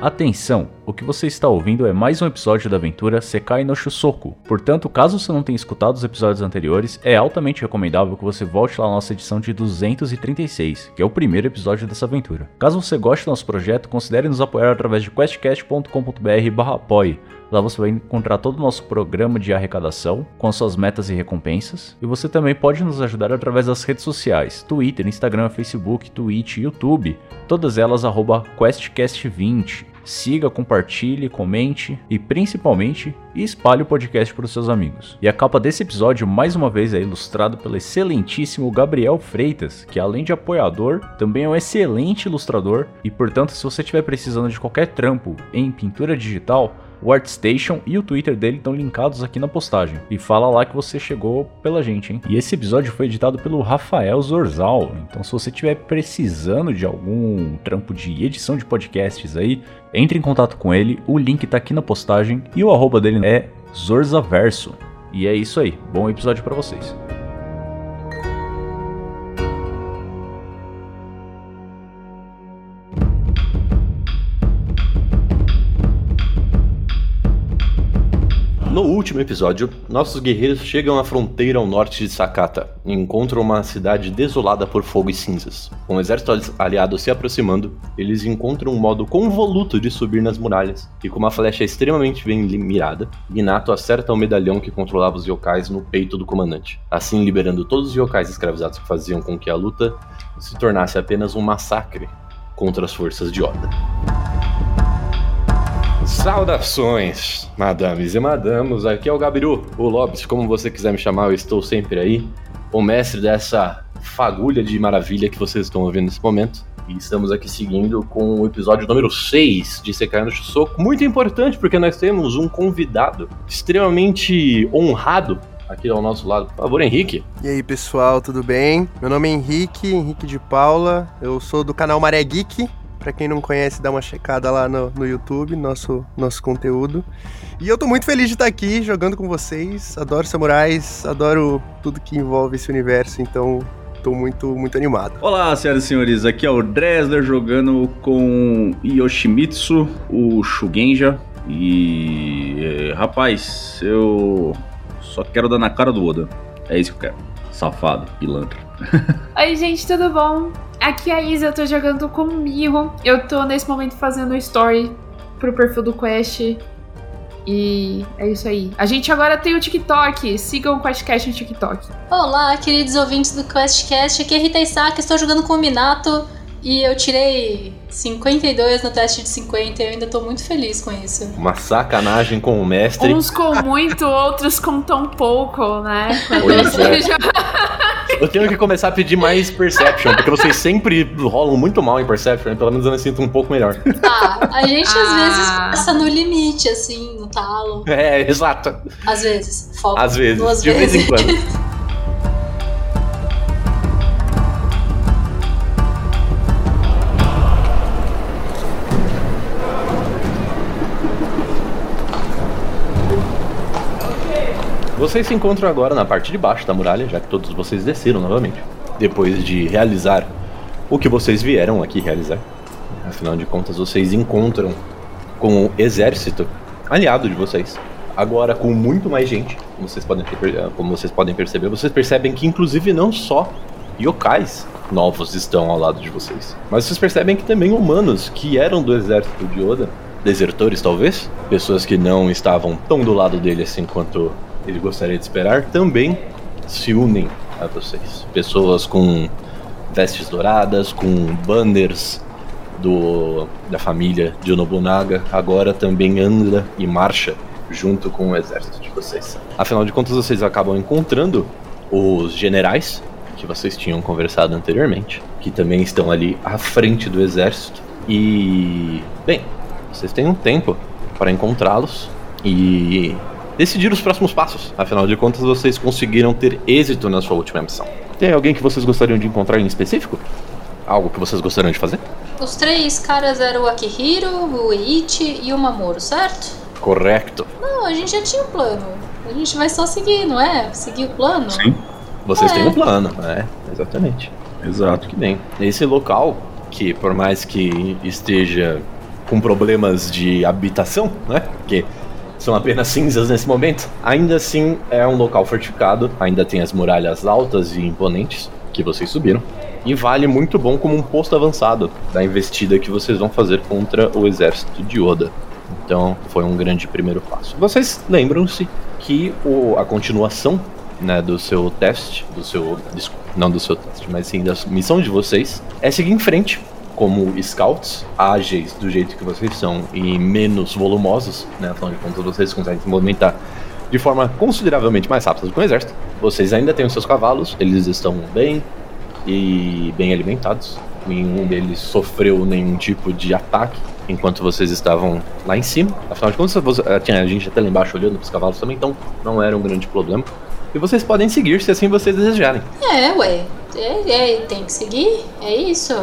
Atenção! O que você está ouvindo é mais um episódio da aventura Sekai no Shusoku. Portanto, caso você não tenha escutado os episódios anteriores, é altamente recomendável que você volte lá na nossa edição de 236, que é o primeiro episódio dessa aventura. Caso você goste do nosso projeto, considere nos apoiar através de questcast.com.br/apoie. Lá você vai encontrar todo o nosso programa de arrecadação, com as suas metas e recompensas. E você também pode nos ajudar através das redes sociais: Twitter, Instagram, Facebook, Twitch, YouTube. Todas elas arroba QuestCast20. Siga, compartilhe, comente e principalmente espalhe o podcast para os seus amigos. E a capa desse episódio, mais uma vez, é ilustrado pelo excelentíssimo Gabriel Freitas, que além de apoiador, também é um excelente ilustrador. E portanto, se você estiver precisando de qualquer trampo em pintura digital, o ArtStation e o Twitter dele estão linkados aqui na postagem. E fala lá que você chegou pela gente, hein? E esse episódio foi editado pelo Rafael Zorzal. Então, se você estiver precisando de algum trampo de edição de podcasts aí, entre em contato com ele. O link tá aqui na postagem e o arroba dele é Zorzaverso. E é isso aí. Bom episódio para vocês. No último episódio, nossos guerreiros chegam à fronteira ao norte de Sakata e encontram uma cidade desolada por fogo e cinzas. Com o exército aliado se aproximando, eles encontram um modo convoluto de subir nas muralhas, e com uma flecha extremamente bem mirada, Minato acerta o medalhão que controlava os yokais no peito do comandante, assim liberando todos os yokais escravizados que faziam com que a luta se tornasse apenas um massacre contra as forças de Oda. Saudações, madames e madamos. Aqui é o Gabiru, o Lobis, como você quiser me chamar, eu estou sempre aí. O mestre dessa fagulha de maravilha que vocês estão ouvindo nesse momento. E estamos aqui seguindo com o episódio número 6 de Sekai no Soco. Muito importante porque nós temos um convidado extremamente honrado aqui ao nosso lado. Por favor, Henrique. E aí, pessoal, tudo bem? Meu nome é Henrique, Henrique de Paula. Eu sou do canal Maré Geek. Pra quem não conhece, dá uma checada lá no, no YouTube, nosso, nosso conteúdo. E eu tô muito feliz de estar aqui jogando com vocês. Adoro samurais, adoro tudo que envolve esse universo, então tô muito, muito animado. Olá, senhoras e senhores, aqui é o Dresler jogando com Yoshimitsu, o Shugenja. E. Eh, rapaz, eu só quero dar na cara do Oda. É isso que eu quero. Safado, pilantra. Oi, gente, tudo bom? Aqui é a Isa, eu tô jogando com o Miho. Eu tô nesse momento fazendo story pro perfil do Quest. E é isso aí. A gente agora tem o TikTok. Sigam o QuestCast no TikTok. Olá, queridos ouvintes do QuestCast. Aqui é Rita Isaac, estou jogando com o Minato. E eu tirei 52 no teste de 50 e eu ainda tô muito feliz com isso. Uma sacanagem com o mestre. Uns com muito, outros com tão pouco, né? Pois é. Eu tenho que começar a pedir mais Perception, porque vocês sempre rolam muito mal em Perception, né? pelo menos eu me sinto um pouco melhor. Ah, a gente Ah. às vezes passa no limite, assim, no talo. É, exato. Às vezes. Foco. Às vezes, Duas de vez vezes. em quando. Vocês se encontram agora na parte de baixo da muralha, já que todos vocês desceram novamente. Depois de realizar o que vocês vieram aqui realizar. Afinal de contas, vocês encontram com o exército aliado de vocês. Agora com muito mais gente, como vocês podem, ter- como vocês podem perceber, vocês percebem que inclusive não só yokais novos estão ao lado de vocês, mas vocês percebem que também humanos que eram do exército de Oda, desertores talvez, pessoas que não estavam tão do lado dele assim quanto ele gostaria de esperar, também se unem a vocês. Pessoas com vestes douradas, com banners do, da família de Nobunaga, agora também anda e marcha junto com o exército de vocês. Afinal de contas, vocês acabam encontrando os generais que vocês tinham conversado anteriormente, que também estão ali à frente do exército. E, bem, vocês têm um tempo para encontrá-los e decidir os próximos passos. Afinal de contas, vocês conseguiram ter êxito na sua última missão. Tem alguém que vocês gostariam de encontrar em específico? Algo que vocês gostariam de fazer? Os três caras eram o Akihiro, o Eiichi e o Mamoru, certo? Correto. Não, a gente já tinha um plano. A gente vai só seguir, não é? Seguir o plano? Sim. Vocês É. têm um plano, né? Exatamente. Exato. Que bem. Esse local, que por mais que esteja com problemas de habitação, né? Porque são apenas cinzas nesse momento. Ainda assim, é um local fortificado, ainda tem as muralhas altas e imponentes que vocês subiram. E vale muito bom como um posto avançado da investida que vocês vão fazer contra o exército de Oda. Então, foi um grande primeiro passo. Vocês lembram-se que o, a continuação né, do seu teste, do seu. Desculpa, não do seu teste, mas sim da missão de vocês, é seguir em frente como scouts, ágeis do jeito que vocês são e menos volumosos, né? Afinal de contas, vocês conseguem se movimentar de forma consideravelmente mais rápida do que o exército. Vocês ainda têm os seus cavalos, eles estão bem e bem alimentados. Nenhum deles sofreu nenhum tipo de ataque enquanto vocês estavam lá em cima. Afinal de contas, você, tinha a gente até lá embaixo olhando para os cavalos também, então não era um grande problema. E vocês podem seguir se assim vocês desejarem. É, ué. É, é, tem que seguir. É isso.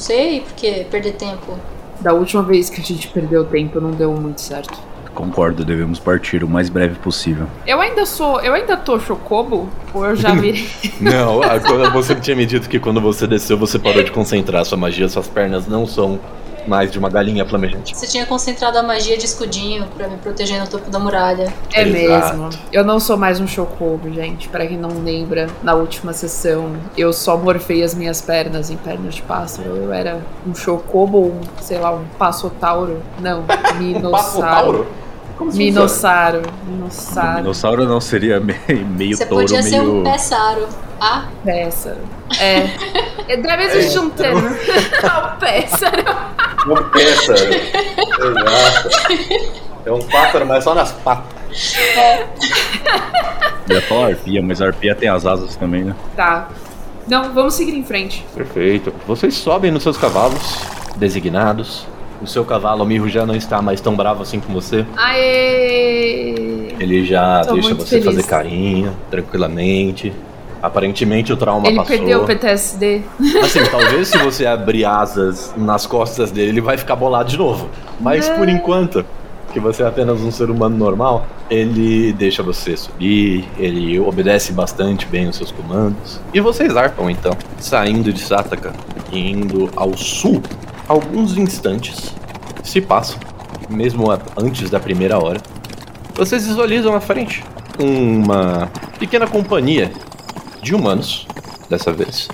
Não sei porque perder tempo. Da última vez que a gente perdeu tempo não deu muito certo. Concordo, devemos partir o mais breve possível. Eu ainda sou. Eu ainda tô chocobo? Ou eu já virei. Não, a- você tinha me dito que quando você desceu você parou de concentrar sua magia, suas pernas não são mais de uma galinha flamejante. Você tinha concentrado a magia de escudinho pra me proteger no topo da muralha. É Exato. mesmo. Eu não sou mais um chocobo, gente. Pra quem não lembra, na última sessão eu só morfei as minhas pernas em pernas de pássaro. Eu era um chocobo ou um, sei lá, um passotauro. Não, minossauro. Passotauro? Como Minossauro. Minossauro. Dinossauro não seria meio, meio Você touro, podia ser meio. um péssaro. Ah, Péssaro. É. É, Deve existir um termo. Não, péssaro. Uma peça. Exato. É um pássaro, mas só nas patas. Eu ia falar arpia, mas a arpia tem as asas também, né? Tá. Não, vamos seguir em frente. Perfeito. Vocês sobem nos seus cavalos designados. O seu cavalo, o Mirro, já não está mais tão bravo assim com você. Aê! Ele já Tô deixa você feliz. fazer carinho, tranquilamente. Aparentemente o trauma Ele passou. perdeu o PTSD. Assim, talvez se você abrir asas nas costas dele, ele vai ficar bolado de novo. Mas por enquanto, que você é apenas um ser humano normal, ele deixa você subir, ele obedece bastante bem os seus comandos. E vocês arpam então, saindo de Sataka e indo ao sul. Alguns instantes se passam, mesmo antes da primeira hora. Vocês visualizam à frente uma pequena companhia de humanos, dessa vez.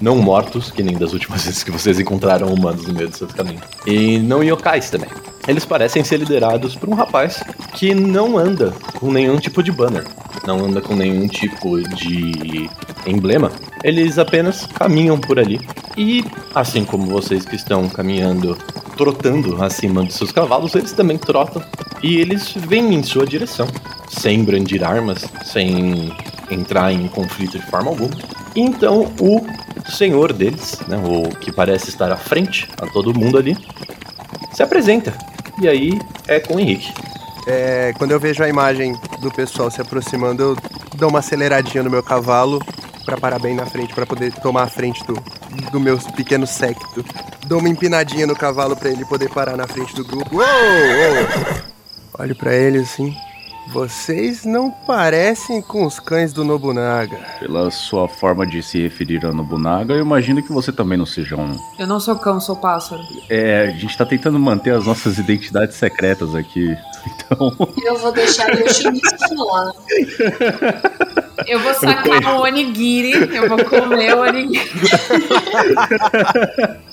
Não mortos, que nem das últimas vezes que vocês encontraram humanos no meio dos seus caminhos. E não yokais também. Eles parecem ser liderados por um rapaz que não anda com nenhum tipo de banner. Não anda com nenhum tipo de emblema. Eles apenas caminham por ali. E, assim como vocês que estão caminhando, trotando acima dos seus cavalos, eles também trotam. E eles vêm em sua direção. Sem brandir armas, sem entrar em conflito de forma alguma. E então o senhor deles, né, o que parece estar à frente a todo mundo ali, se apresenta. E aí é com o Henrique. É, quando eu vejo a imagem do pessoal se aproximando, eu dou uma aceleradinha no meu cavalo pra parar bem na frente, pra poder tomar a frente do, do meu pequeno secto. Dou uma empinadinha no cavalo pra ele poder parar na frente do grupo. Uou, uou. Olho pra ele assim. Vocês não parecem com os cães do Nobunaga. Pela sua forma de se referir a Nobunaga, eu imagino que você também não seja um. Eu não sou cão, sou pássaro. É, a gente tá tentando manter as nossas identidades secretas aqui. Então. eu vou deixar o Yoshimitsu falar. Eu vou sacar o onigiri, eu vou comer o onigiri.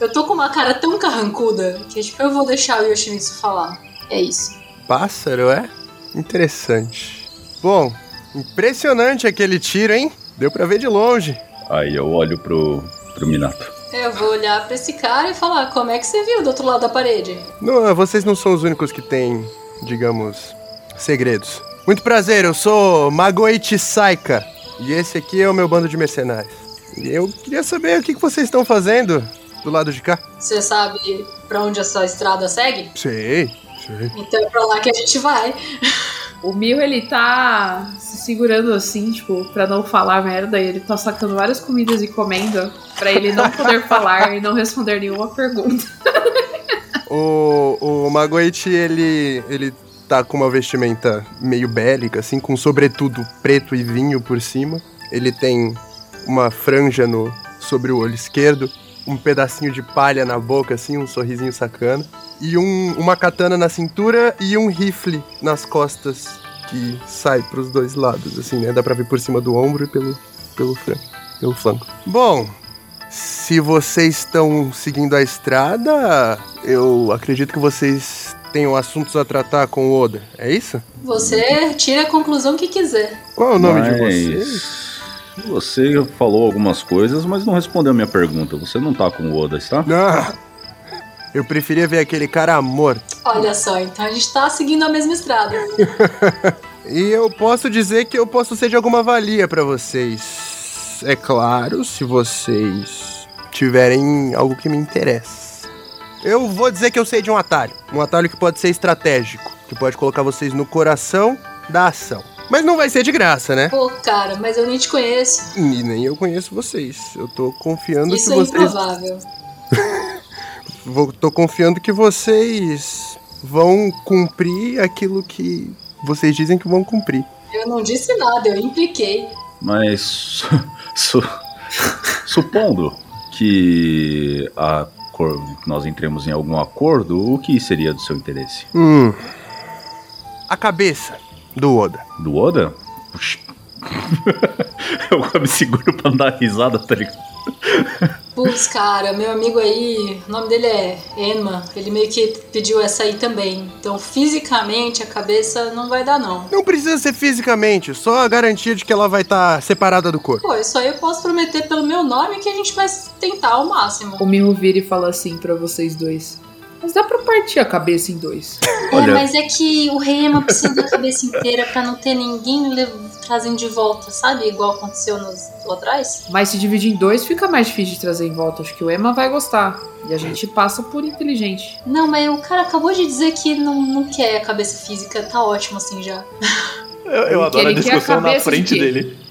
Eu tô com uma cara tão carrancuda que tipo, eu vou deixar o Yoshimitsu falar. É isso. Pássaro, é? Interessante. Bom, impressionante aquele tiro, hein? Deu pra ver de longe. Aí eu olho pro, pro Minato. Eu vou olhar pra esse cara e falar, como é que você viu do outro lado da parede? Não, vocês não são os únicos que têm, digamos, segredos. Muito prazer, eu sou Magoichi Saika. E esse aqui é o meu bando de mercenários. E eu queria saber o que que vocês estão fazendo do lado de cá. Você sabe pra onde essa estrada segue? Sei, sei. Então é pra lá que a gente vai. O Mil, ele tá se segurando assim, tipo, pra não falar merda. E ele tá sacando várias comidas e comendo pra ele não poder falar e não responder nenhuma pergunta. O, o Magoichi, ele, ele tá com uma vestimenta meio bélica, assim, com sobretudo preto e vinho por cima. Ele tem uma franja no, sobre o olho esquerdo um pedacinho de palha na boca, assim, um sorrisinho sacana. E um, uma katana na cintura e um rifle nas costas que sai pros dois lados, assim, né? Dá pra ver por cima do ombro e pelo, pelo, flanco, pelo flanco. Bom, se vocês estão seguindo a estrada, eu acredito que vocês tenham assuntos a tratar com o Oda, é isso? Você tira a conclusão que quiser. Qual é o nome de Mas vocês? Você falou algumas coisas, mas não respondeu a minha pergunta. Você não tá com o Oda, está? Ah, eu preferia ver aquele cara morto. Olha só, então a gente tá seguindo a mesma estrada. E eu posso dizer que eu posso ser de alguma valia pra vocês. É claro, se vocês tiverem algo que me interessa. Eu vou dizer que eu sei de um atalho. Um atalho que pode ser estratégico, que pode colocar vocês no coração da ação. Mas não vai ser de graça, né? Pô, cara, mas eu nem te conheço. E nem eu conheço vocês. Eu tô confiando Isso que é vocês. improvável. Vou, tô confiando que vocês vão cumprir aquilo que vocês dizem que vão cumprir. Eu não disse nada, eu impliquei. Mas su- su- supondo que a cor- nós entremos em algum acordo, o que seria do seu interesse? Hum. A cabeça do Oda. Do Oda? Puxa. Eu me seguro pra não dar risada, tá ligado? Putz, cara, meu amigo aí, o nome dele é Enma, ele meio que pediu essa aí também. Então, fisicamente, a cabeça não vai dar, não. Não precisa ser fisicamente, só a garantia de que ela vai estar separada do corpo. Pô, isso aí eu posso prometer pelo meu nome que a gente vai tentar ao máximo. O Miho vira e fala assim pra vocês dois. Mas dá pra partir a cabeça em dois. Olha- É, mas é que o rei Ema precisa da cabeça inteira pra não ter ninguém trazendo de volta, sabe? Igual aconteceu nos lá atrás. Mas se dividir em dois fica mais difícil de trazer em volta. Acho que o Emma vai gostar. E a gente passa por inteligente. Não, mas o cara acabou de dizer que não, não quer a cabeça física, tá ótimo assim já. Eu, eu adoro a quer a discussão na de frente quê? dele.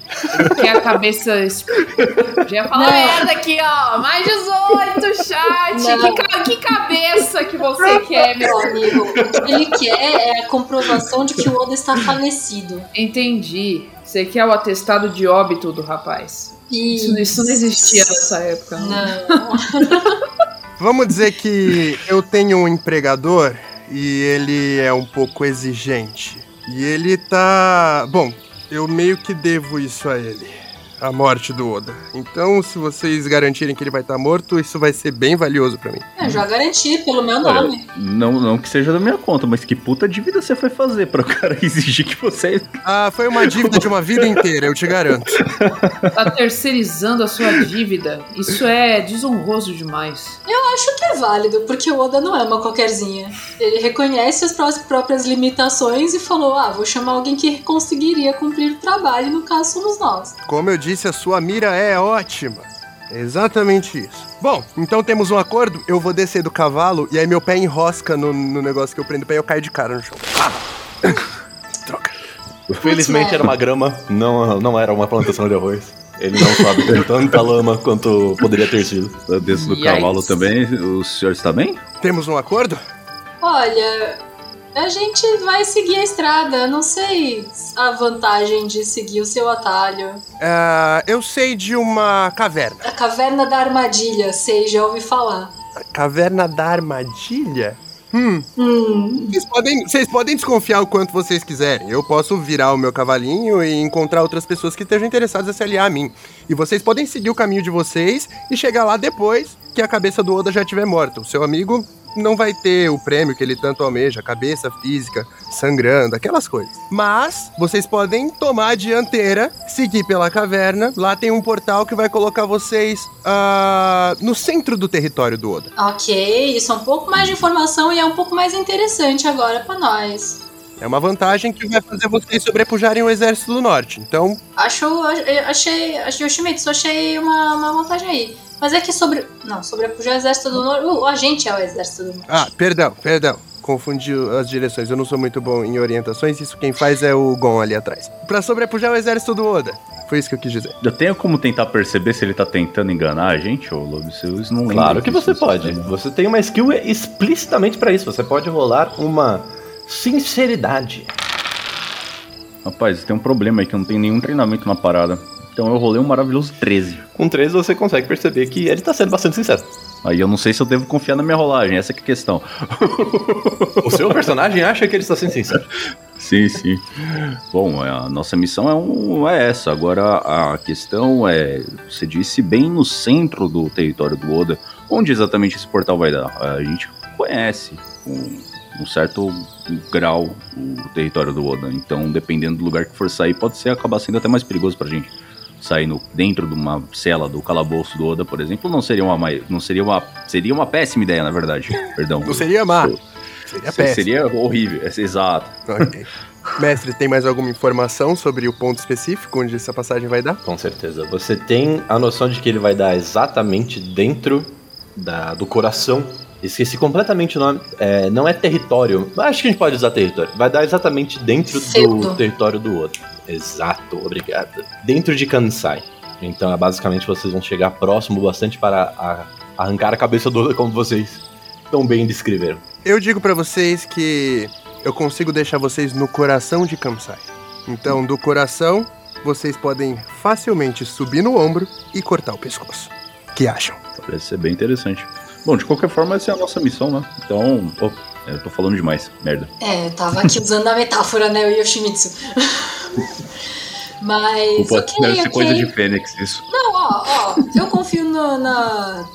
Que a cabeça. Já ia falar merda aqui, ó. Mais 18, chat. Que, ca- que cabeça que você quer, meu Meu amigo, o que ele quer é a comprovação de que o Oda está falecido. Entendi. Você quer o atestado de óbito do rapaz. Isso, isso não existia nessa época. Não. Não. Vamos dizer que eu tenho um empregador e ele é um pouco exigente. E ele tá. Bom, eu meio que devo isso a ele. A morte do Oda. Então, se vocês garantirem que ele vai estar morto, isso vai ser bem valioso pra mim. Eu já garanti pelo meu Olha, nome. não, não que seja da minha conta, mas que puta dívida você foi fazer para o cara exigir que você. Ah, foi uma dívida de uma vida inteira, eu te garanto. Tá terceirizando a sua dívida. Isso é desonroso demais. Acho que é válido, porque o Oda não é uma qualquerzinha. Ele reconhece as pró- próprias limitações e falou: ah, vou chamar alguém que conseguiria cumprir o trabalho, no caso somos nós. Como eu disse, a sua mira é ótima. Exatamente isso. Bom, então temos um acordo. Eu vou descer do cavalo e aí meu pé enrosca no, no negócio que eu prendo o pé e eu caio de cara no chão. Ah! Troca. Felizmente era uma grama, não, não era uma plantação de arroz. Ele não sabe ter tanta lama quanto poderia ter sido. Eu desço do Yikes. cavalo também. O senhor está bem? Temos um acordo? Olha, a gente vai seguir a estrada. Não sei a vantagem de seguir o seu atalho. Ah, eu sei de uma caverna. A caverna da armadilha, sei, já ouvi falar. A caverna da armadilha? Hum, Hum, vocês podem, vocês podem desconfiar o quanto vocês quiserem. Eu posso virar o meu cavalinho e encontrar outras pessoas que estejam interessadas em se aliar a mim. E vocês podem seguir o caminho de vocês e chegar lá depois que a cabeça do Oda já estiver morta. O seu amigo não vai ter o prêmio que ele tanto almeja, cabeça física, sangrando, aquelas coisas. Mas vocês podem tomar a dianteira, seguir pela caverna. Lá tem um portal que vai colocar vocês ah, no centro do território do Oda. ok, isso é um pouco mais de informação e é um pouco mais interessante agora pra nós. É uma vantagem que vai fazer vocês sobrepujarem o exército do norte. Então, Acho, achei, achei, Yoshimitsu, achei uma, uma vantagem aí. Mas é que sobre, não, sobre o exército do norte, o agente é o exército do norte. ah, perdão, perdão. Confundi as direções. Eu não sou muito bom em orientações. Isso quem faz é o Gon ali atrás. Pra sobrepujar o exército do Oda. Foi isso que eu quis dizer. Eu tenho como tentar perceber se ele tá tentando enganar a gente, ô Lobo? Vocês não Claro que você pode. tá- Você tem uma skill explicitamente pra isso. Você pode rolar uma sinceridade. Rapaz, tem um problema aí que eu não tenho nenhum treinamento na parada. Então eu rolei um maravilhoso 13. Com 13 você consegue perceber que ele tá sendo bastante sincero. Aí eu não sei se eu devo confiar na minha rolagem, essa é a questão. O seu personagem acha que ele está sendo sincero. Sim, sim. Bom, a nossa missão é, um, é essa. Agora a questão é, você disse bem no centro do território do Oda, onde exatamente esse portal vai dar. A gente conhece um, um certo grau o território do Oda. Então, dependendo do lugar que for sair, pode ser acabar sendo até mais perigoso pra gente. Sair no, dentro de uma cela do calabouço do Oda, por exemplo, não seria uma não seria uma seria uma péssima ideia, na verdade. Perdão. Não seria má. Seria péssimo. Seria horrível, é, exato. Ok. Mestre, tem mais alguma informação sobre o ponto específico onde essa passagem vai dar? Com certeza. Você tem a noção de que ele vai dar exatamente dentro da, do coração. Esqueci completamente o nome. É, não é território. mas Acho que a gente pode usar território. Vai dar exatamente dentro do território do outro. Exato, obrigado. Dentro de Kansai. Então, é, basicamente, vocês vão chegar próximo bastante para a- arrancar a cabeça do como vocês tão bem descreveram. Eu digo pra vocês que eu consigo deixar vocês no coração de Kamsai. Então, do coração, vocês podem facilmente subir no ombro e cortar o pescoço. que acham? Parece ser bem interessante. Bom, de qualquer forma, essa é a nossa missão, né? Então, pô, eu tô falando demais, merda. É, eu tava aqui usando a metáfora, né, o Yoshimitsu. Mas. Culpa ok, deve ser ok. coisa de Fênix, isso. Não, ó, ó, eu confio na, na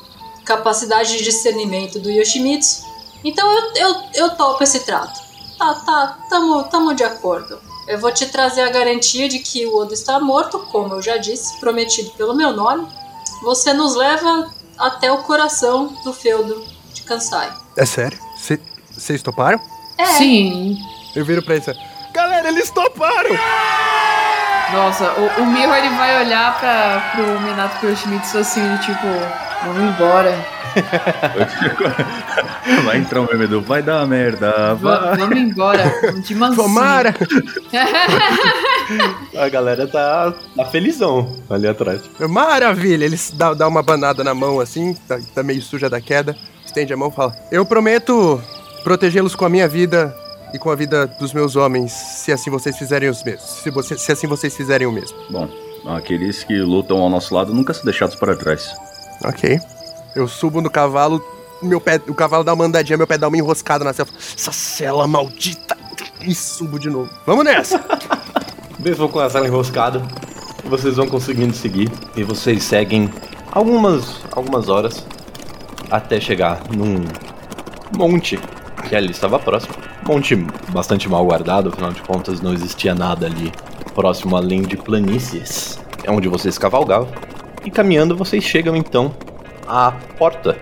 capacidade de discernimento do Yoshimitsu. Então eu, eu, eu topo esse trato. Tá, tá, tamo, tamo de acordo. Eu vou te trazer a garantia de que o Oda está morto, como eu já disse, prometido pelo meu nome. Você nos leva até o coração do feudo de Kansai. É sério? Vocês toparam? É, Sim. Eu viro pra isso. Galera, eles toparam! Nossa, o, o Miho ele vai olhar pra, pro Minato Kuroshimitsu assim, tipo, vamos embora. Vai entrar um meme do vai dar merda, Va- vai. vamos embora. De mansinho. Tomara! A galera tá, tá felizão ali atrás. Maravilha! Eles dá, dá uma banada na mão assim, tá, tá meio suja da queda, estende a mão e fala: Eu prometo protegê-los com a minha vida e com a vida dos meus homens, se assim vocês fizerem os mesmos. Se, você- se assim vocês fizerem o mesmo. Bom, aqueles que lutam ao nosso lado nunca são deixados para trás. Ok. Eu subo no cavalo, meu pé, o cavalo dá uma andadinha, meu pé dá uma enroscada na cela. Essa cela maldita! E subo de novo. Vamos nessa! Vão com a sala enroscada. Vocês vão conseguindo seguir. E vocês seguem algumas, algumas horas até chegar num monte que ali estava próximo. Monte bastante mal guardado, afinal de contas não existia nada ali próximo além de planícies. É onde vocês cavalgavam. E caminhando vocês chegam então à porta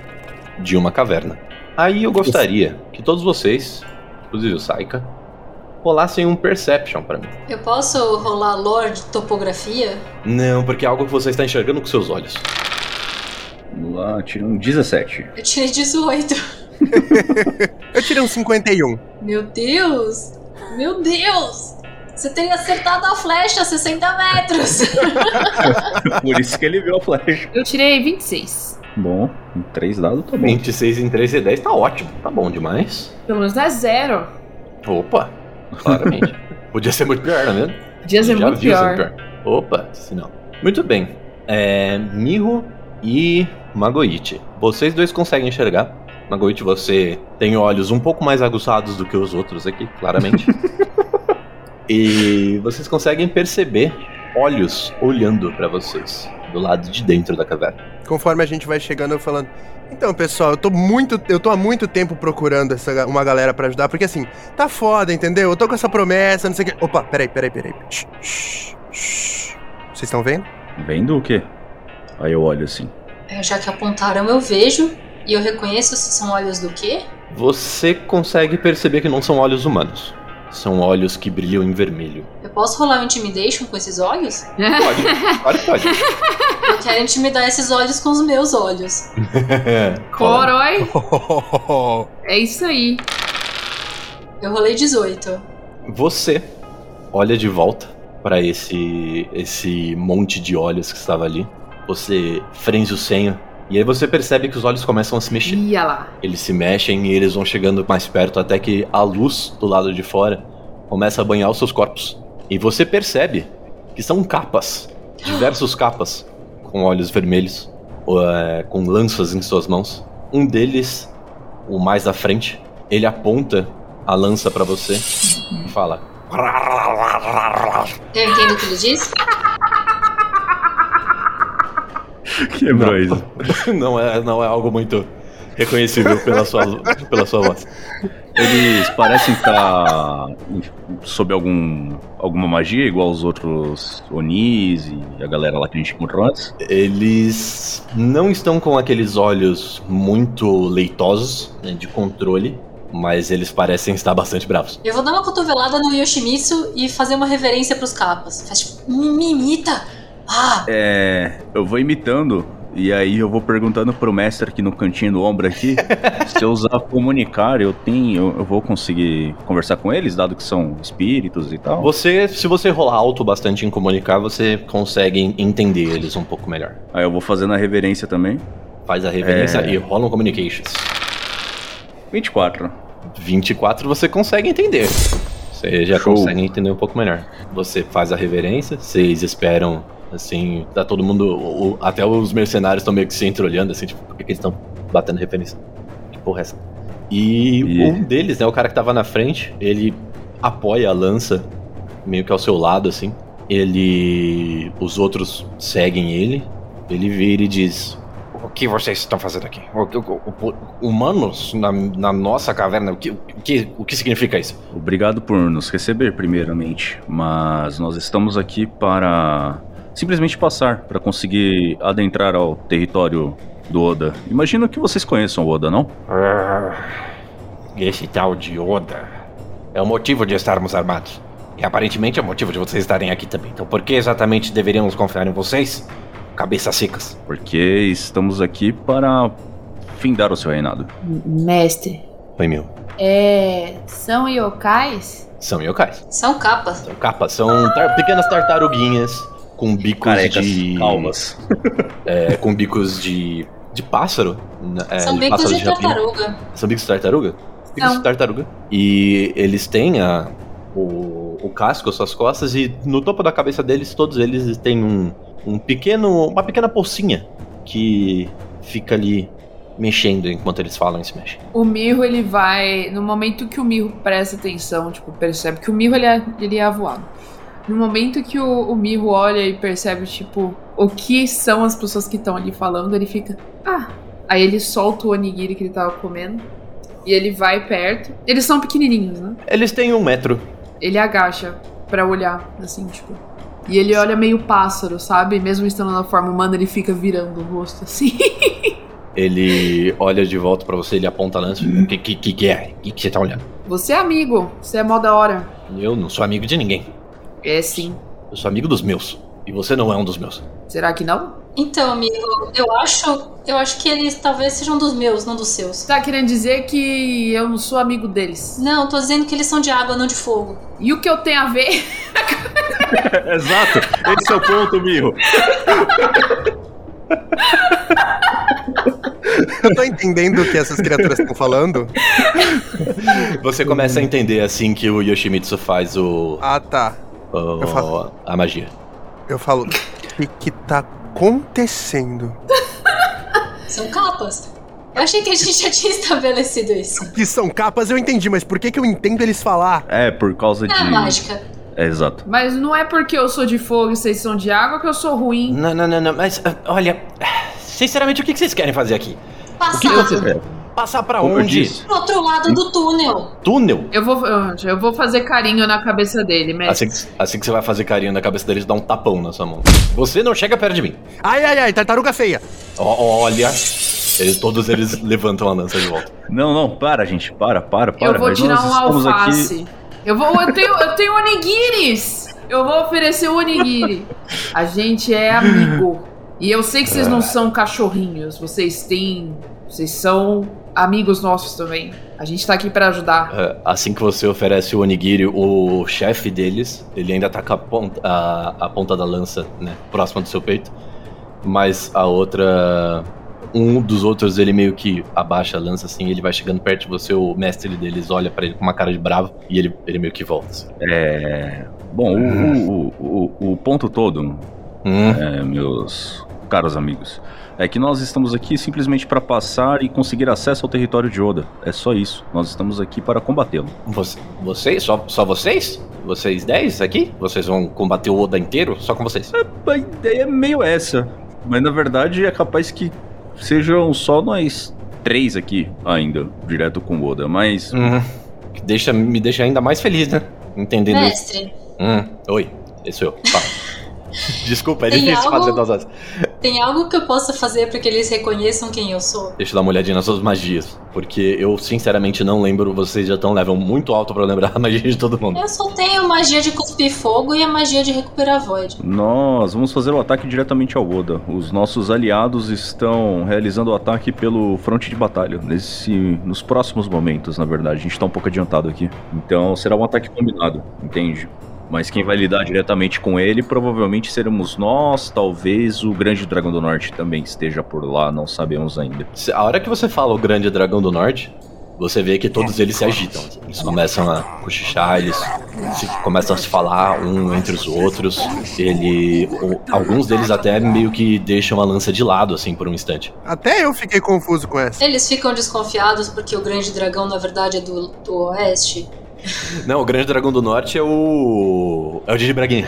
de uma caverna. Aí eu gostaria que todos vocês, inclusive o Saika, rolassem um Perception pra mim. eu posso rolar lore de topografia? Não, porque é algo que você está enxergando com seus olhos. Vamos lá, tira um 17. Eu tirei 18. Eu tirei um 51. Meu Deus! Meu Deus! Você teria acertado a flecha a 60 metros! Por isso que ele viu a flecha. Eu tirei 26. Bom, em três dados tá bom. 26 em 3 e 10 tá ótimo. Tá bom demais. Pelo menos não é zero. Opa, claramente. Podia ser muito pior, não é mesmo? Podia ser Já muito ser pior. Opa, se não. Muito bem. É, Miho e Magoichi. Vocês dois conseguem enxergar. Magoichi, você tem olhos um pouco mais aguçados do que os outros aqui, claramente. e vocês conseguem perceber olhos olhando pra vocês do lado de dentro da caverna. Conforme a gente vai chegando, eu falando. Então, pessoal, eu tô muito. Eu tô há muito tempo procurando essa, uma galera pra ajudar, porque assim, tá foda, entendeu? Eu tô com essa promessa, não sei o quê. Opa, peraí, peraí, peraí. Shh, shh, shh. Vocês estão vendo? Vendo o quê? Aí eu olho assim. É, Já que apontaram, eu vejo e eu reconheço se são olhos do quê? Você consegue perceber que não são olhos humanos. São olhos que brilham em vermelho. Eu posso rolar um intimidation com esses olhos? Pode, que pode. Eu quero intimidar esses olhos com os meus olhos. Corói. É isso aí. Eu rolei 18. Você olha de volta para esse esse monte de olhos que estava ali. Você franze o senho e aí você percebe que os olhos começam a se mexer. Ia lá. Eles se mexem e eles vão chegando mais perto até que a luz do lado de fora começa a banhar os seus corpos. E você percebe que são capas diversos capas com olhos vermelhos, é, com lanças em suas mãos. Um deles, o mais à frente, ele aponta a lança pra você e fala: Eu entendo o que ele diz? Quebrou isso. não é, não é algo muito reconhecível pela sua, pela sua voz. Eles parecem estar sob algum, alguma magia, igual os outros Onis e a galera lá que a gente encontrou antes. Eles não estão com aqueles olhos muito leitosos, né, de controle, mas eles parecem estar bastante bravos. Eu vou dar uma cotovelada no Yoshimitsu e fazer uma reverência pros capas. Faz tipo, me imita! Ah! É. Eu vou imitando. E aí eu vou perguntando pro mestre aqui no cantinho do ombro aqui. se eu usar comunicar, eu tenho. Eu, eu vou conseguir conversar com eles, dado que são espíritos e tal. Você, se você rolar alto bastante em comunicar, você consegue entender eles um pouco melhor. Aí eu vou fazendo a reverência também. Faz a reverência É. e rola um communications. 24. 24 você consegue entender. Você já Show. consegue entender um pouco melhor. Você faz a reverência, vocês esperam, assim, tá todo mundo. o- até os mercenários estão meio que se entreolhando, assim, tipo, por que, que eles estão batendo referência? Que porra é essa? E E- um deles, né, o cara que tava na frente, ele apoia a lança meio que ao seu lado, assim. Ele. Os outros seguem ele. Ele vira e diz: O que vocês estão fazendo aqui? O, o- o- humanos na, na nossa caverna? O que, o, que, o que significa isso? Obrigado por nos receber, primeiramente. Mas nós estamos aqui para simplesmente passar, para conseguir adentrar ao território do Oda. Imagino que vocês conheçam o Oda, não? Ah, esse tal de Oda é o motivo de estarmos armados. E aparentemente é o motivo de vocês estarem aqui também. Então por que exatamente deveríamos confiar em vocês? Cabeças secas. Porque estamos aqui para findar o seu reinado. Mestre, Oi, meu. é. São yokais? São yokais. São capas. São capas. São tar- pequenas tartaruguinhas com bicos Carecas, de... calvas. É, com bicos de... De pássaro. né? É, São de bicos pássaro de tartaruga. São bicos de tartaruga? Bicos Não. de tartaruga. E eles têm a, o, o casco, as suas costas, e no topo da cabeça deles, todos eles têm um, um pequeno. uma pequena pocinha que fica ali mexendo enquanto eles falam e se mexem. O Mirro, ele vai. No momento que o Mirro presta atenção, tipo, percebe que o Mirro ele é, ele é avoado. No momento que o, o Mirro olha e percebe, tipo, o que são as pessoas que estão ali falando, ele fica. Ah. Aí ele solta o onigiri que ele tava comendo. E ele vai perto. Eles são pequenininhos, né? Eles têm um metro. Ele agacha pra olhar, assim, tipo. E ele olha meio pássaro, sabe? Mesmo estando na forma humana, ele fica virando o rosto assim. Ele olha de volta pra você, ele aponta a lança. O que, que, que, que é? O que, que você tá olhando? Você é amigo, você é mó da hora. Eu não sou amigo de ninguém. É sim. Eu sou amigo dos meus. E você não é um dos meus. Será que não? Então, amigo, eu acho, eu acho que eles talvez sejam dos meus, não dos seus. Você tá querendo dizer que eu não sou amigo deles? Não, tô dizendo que eles são de água, não de fogo. E o que eu tenho a ver? Exato! Esse é o ponto, Mirro. Eu tô entendendo o que essas criaturas estão falando. Você começa a entender assim que o Yoshimitsu faz o, Ah, tá. Eu falo. a magia. Eu falo, o que que tá acontecendo? São capas. Eu achei que a gente já tinha estabelecido isso. Que são capas, eu entendi, mas por que que eu entendo eles falar? É, por causa de. É a mágica. É, exato. Mas não é porque eu sou de fogo e vocês são de água que eu sou ruim. Não, não, não, não, mas ah, olha, sinceramente, o que vocês querem fazer aqui? O que Passado. você quer? Passar eu onde? Pro outro lado do túnel. Túnel? Eu vou, eu vou fazer carinho na cabeça dele, mestre. Assim que, assim que você vai fazer carinho na cabeça deles, dá um tapão na sua mão. Você não chega perto de mim. Ai, ai, ai, tartaruga feia. Ó, olha, eles, todos eles levantam a lança de volta. Não, não, para, gente. Para, para, para. eu vou tirar nós um alface. Eu vou. Eu tenho, eu tenho onigiris! Eu vou oferecer o onigiri. A gente é amigo. E eu sei que vocês não são cachorrinhos. Vocês têm. Vocês são amigos nossos também. A gente tá aqui pra ajudar. É, assim que você oferece o onigiri, o chefe deles, ele ainda tá com a ponta, a, a ponta da lança, né, próxima do seu peito. Mas a outra. Um dos outros, ele meio que abaixa a lança assim, ele vai chegando perto de você, o mestre deles olha pra ele com uma cara de bravo e ele, ele meio que volta. assim. É. Bom, o, o, o, o, o ponto todo Hum, é, meus caros amigos. É que nós estamos aqui simplesmente para passar e conseguir acesso ao território de Oda. É só isso. Nós estamos aqui para combatê-lo. você- vocês? Só, só vocês? Vocês 10 aqui? Vocês vão combater o Oda inteiro? Só com vocês? A ideia é meio essa. Mas na verdade é capaz que sejam só nós três aqui ainda, direto com o Oda. Mas Hum, que deixa, me deixa ainda mais feliz, né? Entendendo isso. Mestre, Hum, oi, esse sou eu. Fala. Desculpa, é Tem difícil algo- fazer duas horas. tem algo que eu possa fazer pra que eles reconheçam quem eu sou? Deixa eu dar uma olhadinha nas suas magias. Porque eu, sinceramente, não lembro. Vocês já estão level muito alto pra eu lembrar a magia de todo mundo. Eu só tenho magia de cuspir fogo e a magia de recuperar void. nós vamos fazer o ataque diretamente ao Oda. Os nossos aliados estão realizando o ataque pelo fronte de batalha. Nesse, nos próximos momentos, na verdade. A gente tá um pouco adiantado aqui. Então será um ataque combinado, entende? Mas quem vai lidar diretamente com ele provavelmente seremos nós, talvez o Grande Dragão do Norte também esteja por lá, não sabemos ainda. Se- A hora que você fala o grande dragão do norte, você vê que todos eles se agitam. Eles começam a cochichar, eles se- começam a se falar um entre os outros. Ele, alguns deles até meio que deixam a lança de lado assim por um instante. Até eu fiquei confuso com essa. Eles ficam desconfiados porque o grande dragão, na verdade, é do, do oeste. Não, o grande dragão do norte é o é o Didi Braguinha.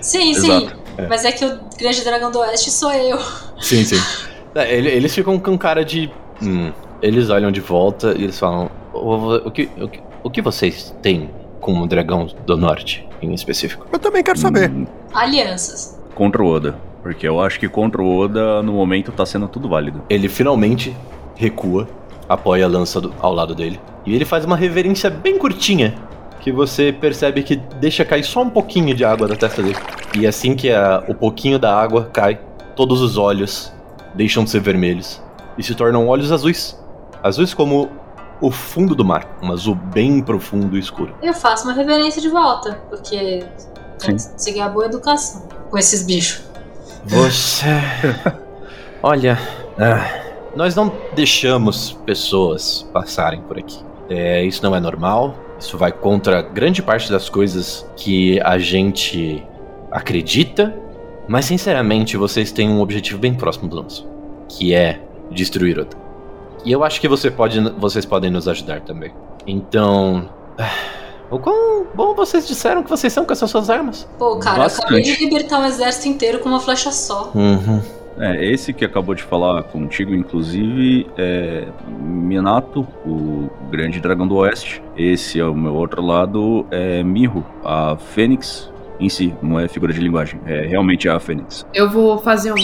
Sim, sim. Exato, é. Mas é que o grande dragão do oeste sou eu. Sim, sim. É, ele- eles ficam com cara de. hum, eles olham de volta e eles falam: o, o que, o, que, o que vocês têm com o dragão do norte, em específico? Eu também quero saber. Hum, Alianças. contra o Oda. Porque eu acho que contra o Oda, no momento, tá sendo tudo válido. Ele finalmente recua, apoia a lança do- ao lado dele. E ele faz uma reverência bem curtinha. Que você percebe que deixa cair só um pouquinho de água da testa dele. E assim que a- o pouquinho da água cai, todos os olhos deixam de ser vermelhos e se tornam olhos azuis. Azuis como o fundo do mar. Um azul bem profundo e escuro. Eu faço uma reverência de volta, porque Sim. seguir a boa educação com esses bichos. Você. Olha. ah, nós não deixamos pessoas passarem por aqui. É, isso não é normal. Isso vai contra grande parte das coisas que a gente acredita. Mas, sinceramente, vocês têm um objetivo bem próximo do nosso: que é destruir Oda. E eu acho que você pode, vocês podem nos ajudar também. Então. O quão bom vocês disseram que vocês são com essas suas armas. Pô, cara, eu acabei de Bastante. libertar um exército inteiro com uma flecha só. Uhum. É, esse que acabou de falar contigo, inclusive, é Minato, o grande dragão do oeste. Esse é o meu outro lado, é Mirro, a Fênix em si, não é figura de linguagem, é realmente a Fênix. Eu vou fazer um.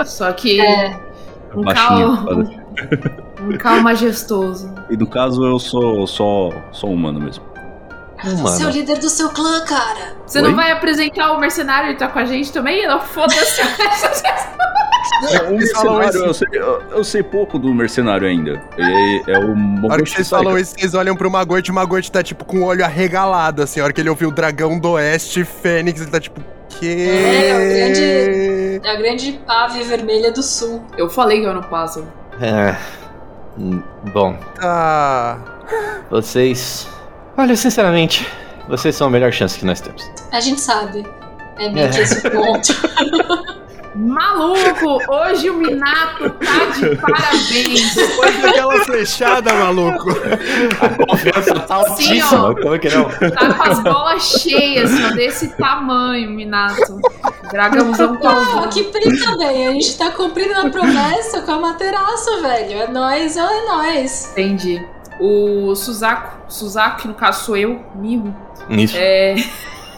Só que. É, Um Baixinho. cal... um cal majestoso. E no caso eu sou só, só humano mesmo. Você é o líder do seu clã, cara. Você Oi? não vai apresentar o mercenário e tá com a gente também? Não, foda-se. o Eles falam isso. eu sei, eu, eu sei pouco do mercenário ainda. Ele é o A hora que vocês falam isso, vocês olham pro Magort e o Magort tá tipo com o olho arregalado, assim. A hora que ele ouviu o dragão do oeste, Fênix, ele tá tipo. Que? É, o grande- É a grande ave vermelha do sul. Eu falei que eu não passo. É. hum, Bom, Tá. vocês. Olha, sinceramente, vocês são a melhor chance que nós temos. A gente sabe. É meio que esse o ponto. Maluco, hoje o Minato tá de parabéns. Depois daquela flechada, maluco. A confiança tá Sim, ó. altíssima. Como é que não? Tá com as bolas cheias, ó, desse tamanho, Minato. Dragãozão Não, calvão. que pri também. A gente tá cumprindo a promessa com a materaça, velho. É nóis, é nóis. Entendi. O Suzaku, Suzaku, que no caso sou eu, Miho, Isso. é...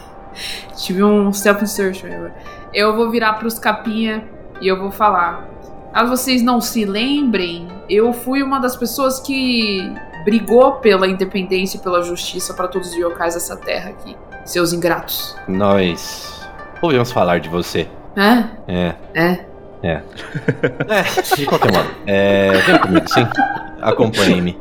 Tive um self-insertion agora. Eu vou virar pros capinha e eu vou falar. Caso vocês não se lembrem, eu fui uma das pessoas que brigou pela independência e pela justiça para todos os yokais dessa terra aqui. Seus ingratos. Nós ouvimos falar de você. Hã? É. É? É, de qualquer modo. É, vem comigo, sim. Acompanhe-me.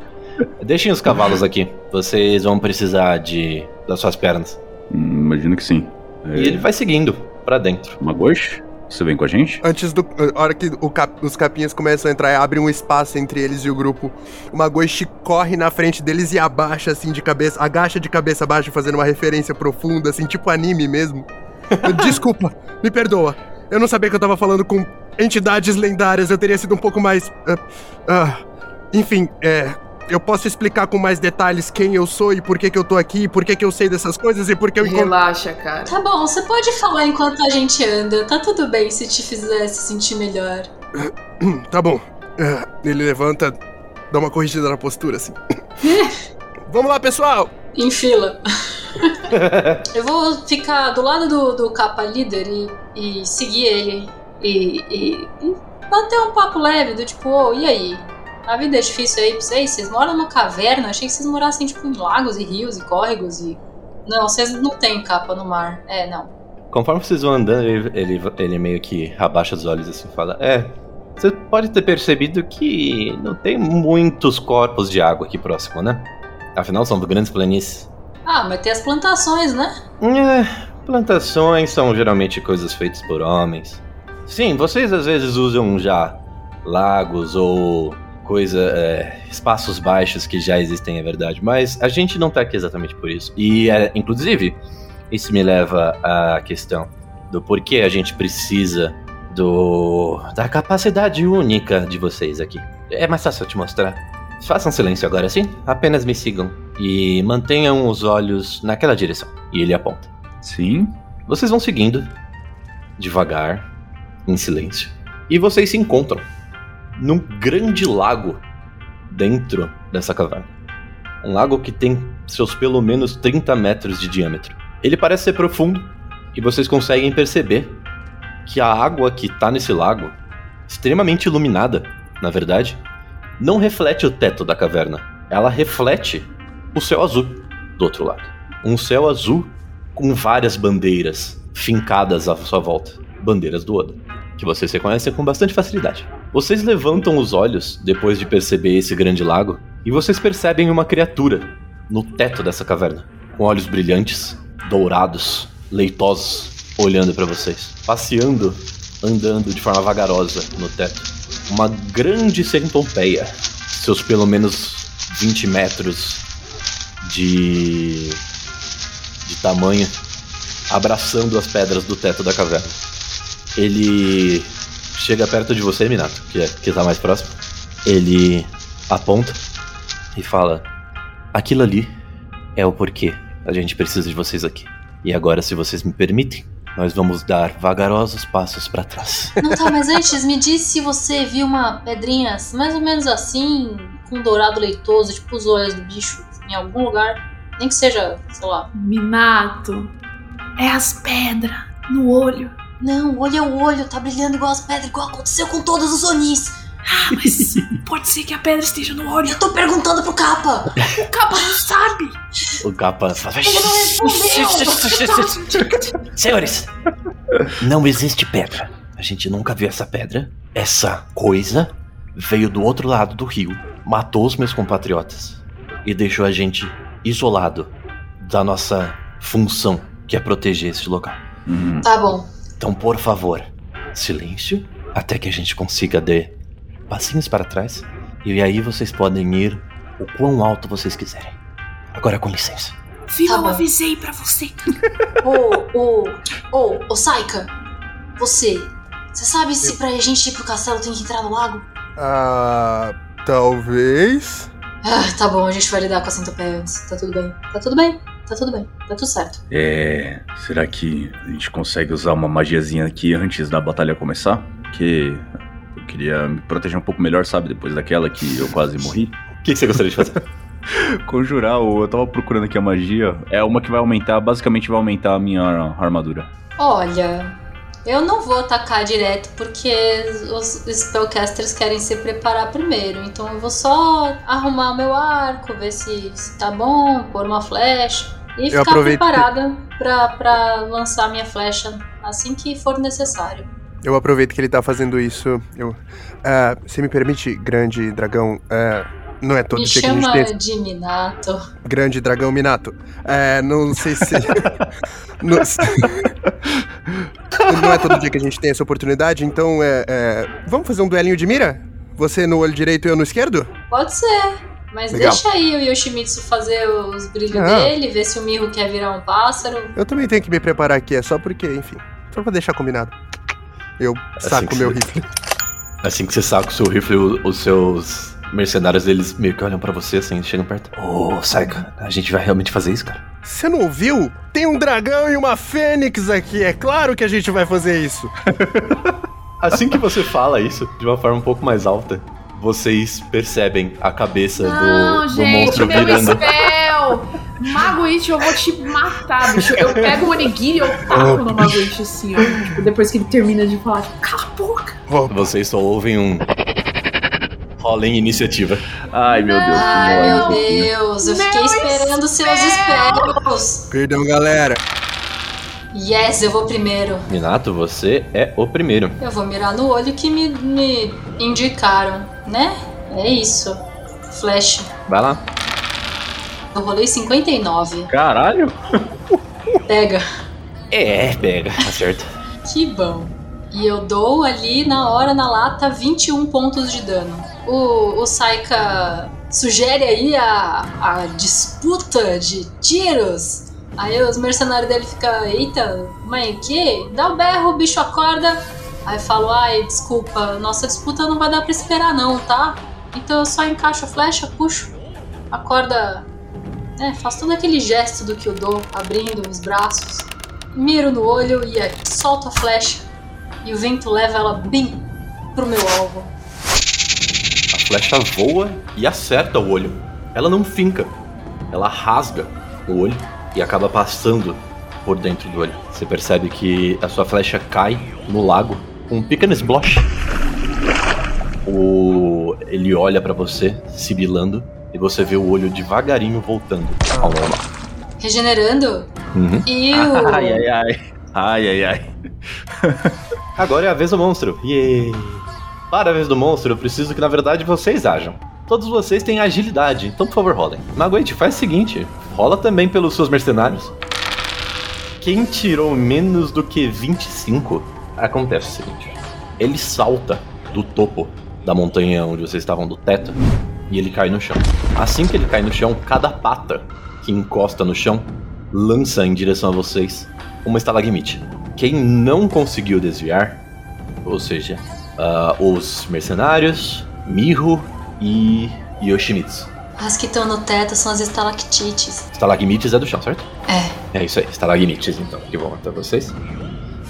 Deixem os cavalos aqui. Vocês vão precisar de das suas pernas. Hum, imagino que sim. É, E ele vai seguindo pra dentro. Magos, você vem com a gente? Antes do. A hora que o cap- os capinhas começam a entrar, abre um espaço entre eles e o grupo. O Magoshi corre na frente deles e abaixa assim de cabeça, agacha de cabeça baixa, fazendo uma referência profunda, assim, tipo anime mesmo. Desculpa, me perdoa. Eu não sabia que eu tava falando com entidades lendárias, eu teria sido um pouco mais. ah, ah, enfim, é. Eu posso explicar com mais detalhes quem eu sou e por que, que eu tô aqui, por que, que eu sei dessas coisas e por que eu encontro. Relaxa, cara. Tá bom, você pode falar enquanto a gente anda. Tá tudo bem se te fizesse sentir melhor. Tá bom. Ah, ele levanta, dá uma corrigida na postura, assim. Vamos lá, pessoal! Em fila. Eu vou ficar do lado do, do capa líder e, e seguir ele. E, e, e bater um papo leve do tipo, ô, e aí? A vida é difícil aí pra vocês? Vocês moram numa caverna? Achei que vocês morassem tipo em lagos e rios e córregos e. Não, vocês não têm capa no mar. É, não. Conforme vocês vão andando, ele, ele, ele meio que abaixa os olhos assim e fala: É, você pode ter percebido que não tem muitos corpos de água aqui próximo, né? Afinal, são grandes planícies. Ah, mas tem as plantações, né? É, plantações são geralmente coisas feitas por homens. Sim, vocês às vezes usam já lagos ou coisa, é, espaços baixos que já existem, é verdade, mas a gente não tá aqui exatamente por isso. E, é, inclusive, isso me leva à questão do porquê a gente precisa do da capacidade única de vocês aqui. É mais fácil eu te mostrar. Façam silêncio agora, sim? Apenas me sigam e mantenham os olhos naquela direção. E ele aponta. Sim. Vocês vão seguindo, devagar, em silêncio. E vocês se encontram num grande lago dentro dessa caverna. Um lago que tem seus pelo menos 30 metros de diâmetro. Ele parece ser profundo e vocês conseguem perceber que a água que tá nesse lago, extremamente iluminada, na verdade, não reflete o teto da caverna. Ela reflete o céu azul do outro lado. Um céu azul com várias bandeiras fincadas à sua volta. Bandeiras do Oda, que vocês reconhecem com bastante facilidade. Vocês levantam os olhos depois de perceber esse grande lago e vocês percebem uma criatura no teto dessa caverna, com olhos brilhantes, dourados, leitosos, olhando para vocês, passeando, andando de forma vagarosa no teto. Uma grande centopeia, seus pelo menos 20 metros de de tamanho, abraçando as pedras do teto da caverna. Ele chega perto de você, Minato, que, é, que tá mais próximo. Ele aponta e fala: Aquilo ali é o porquê a gente precisa de vocês aqui. E agora, se vocês me permitem, nós vamos dar vagarosos passos para trás. Não tá, mas antes me diz se você viu uma pedrinha mais ou menos assim, com um dourado leitoso, tipo os olhos do bicho, em algum lugar. Nem que seja, sei lá. Minato. É as pedras no olho. Não, olho é o olho, tá brilhando igual as pedras, igual aconteceu com todos os Onis. Ah, mas pode ser que a pedra esteja no olho. Eu tô perguntando pro capa. O capa não sabe. O capa fala: Ele não respondeu. Senhores, não existe pedra. A gente nunca viu essa pedra. Essa coisa veio do outro lado do rio, matou os meus compatriotas e deixou a gente isolado da nossa função, que é proteger esse local. Hum, Tá bom. Então, por favor, silêncio até que a gente consiga dar passinhos para trás e aí vocês podem ir o quão alto vocês quiserem. Agora, com licença. Viu, Tá eu bom. avisei pra você. Ô, ô, ô, ô, Saika, você. Você sabe se pra gente ir pro castelo tem que entrar no lago? Ah. Talvez. Ah, tá bom, a gente vai lidar com a centopeia antes. Tá tudo bem. Tá tudo bem. Tá tudo bem. Tá tudo certo. É. Será que a gente consegue usar uma magiazinha aqui antes da batalha começar? Porque eu queria me proteger um pouco melhor, sabe? Depois daquela que eu quase morri. O que que você gostaria de fazer? Conjurar, ou eu tava procurando aqui a magia. É uma que vai aumentar, basicamente vai aumentar a minha armadura. Olha, eu não vou atacar direto porque os spellcasters querem se preparar primeiro. Então eu vou só arrumar meu arco, ver se, se tá bom, pôr uma flecha e ficar aproveito que- preparada pra, pra lançar minha flecha assim que for necessário. Eu aproveito que ele tá fazendo isso. Eu. Ah, se me permite, grande dragão. ah, não é todo Me dia que a gente chama de Minato. Grande dragão Minato. É, não sei se. não, não é todo dia que a gente tem essa oportunidade, então é, é, Vamos fazer um duelinho de mira? Você no olho direito e eu no esquerdo? Pode ser. Mas Legal. deixa aí o Yoshimitsu fazer os brilhos Ah. dele, ver se o Miho quer virar um pássaro. Eu também tenho que me preparar aqui, é só porque, enfim. Só pra deixar combinado. Eu Assim saco que meu você- rifle. Assim que você saca o seu rifle, os seus mercenários, eles meio que olham pra você, assim, chegam perto. Ô, Saika, a gente vai realmente fazer isso, cara? Você não ouviu? Tem um dragão e uma fênix aqui. É claro que a gente vai fazer isso. Assim que você fala isso, de uma forma um pouco mais alta, vocês percebem a cabeça Não, do, do gente, monstro meu virando. spell! Magoite, eu vou te matar, bicho. Eu pego o onigiri e eu taco no Magoite assim, ó. Tipo, depois que ele termina de falar, cala a boca. Vocês só ouvem um. Rolem iniciativa. Ai, meu Deus. Ai, meu. Deus, eu Meu fiquei esperando seus spells. Perdão, galera. Yes, eu vou primeiro. Minato, você é o primeiro. Eu vou mirar no olho que me, me indicaram, né? É isso. Flash. Vai lá. Eu rolei 59. Caralho. Pega. É, pega, acerta. Que bom. E eu dou ali na hora, na lata, 21 pontos de dano. O, o Saika sugere aí a, a disputa de tiros. Aí os mercenários dele ficam, eita, mãe, que? Dá o berro, o bicho acorda. Aí eu falo, ai, desculpa, nossa disputa não vai dar pra esperar não, tá? Então eu só encaixo a flecha, puxo, acorda, é, faço todo aquele gesto do que eu dou, abrindo os braços, miro no olho e solto a flecha. E o vento leva ela bem pro meu alvo. A flecha voa e acerta o olho. Ela não finca. Ela rasga o olho e acaba passando por dentro do olho. Você percebe que a sua flecha cai no lago com um pequeno splash. O... Ele olha pra você, sibilando, e você vê o olho devagarinho voltando ao normal. Regenerando. Uhum. E o. Ai, ai, ai. Ai, ai, ai. Agora é a vez do monstro. Yay! Para a vez do monstro, eu preciso que na verdade vocês ajam. Todos vocês têm agilidade, então por favor rolem. Magoite, faz o seguinte: rola também pelos seus mercenários. Quem tirou menos do que 25, acontece o seguinte: ele salta do topo da montanha onde vocês estavam, do teto, e ele cai no chão. Assim que ele cai no chão, cada pata que encosta no chão lança em direção a vocês uma estalagmite. Quem não conseguiu desviar, ou seja, ah, os mercenários, Miho e Yoshimitsu. As que estão no teto são as estalactites. Estalagmites é do chão, certo? É. É isso aí, estalagmites então, que vão até vocês.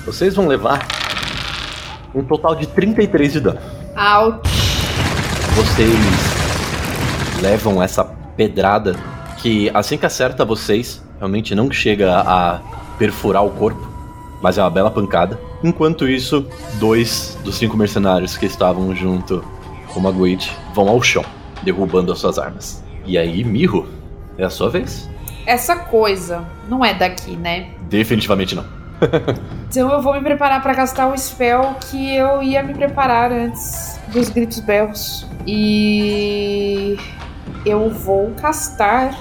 Vocês vão levar um total de 33 de dano. Out. Vocês levam essa pedrada que assim que acerta vocês, realmente não chega a perfurar o corpo, mas é uma bela pancada. Enquanto isso, dois dos cinco mercenários que estavam junto com o Maguite vão ao chão, derrubando as suas armas. E aí, Mirro, é a sua vez. Essa coisa não é daqui, né? Definitivamente não. Então eu vou me preparar pra gastar o spell que eu ia me preparar antes dos gritos belos. E eu vou castar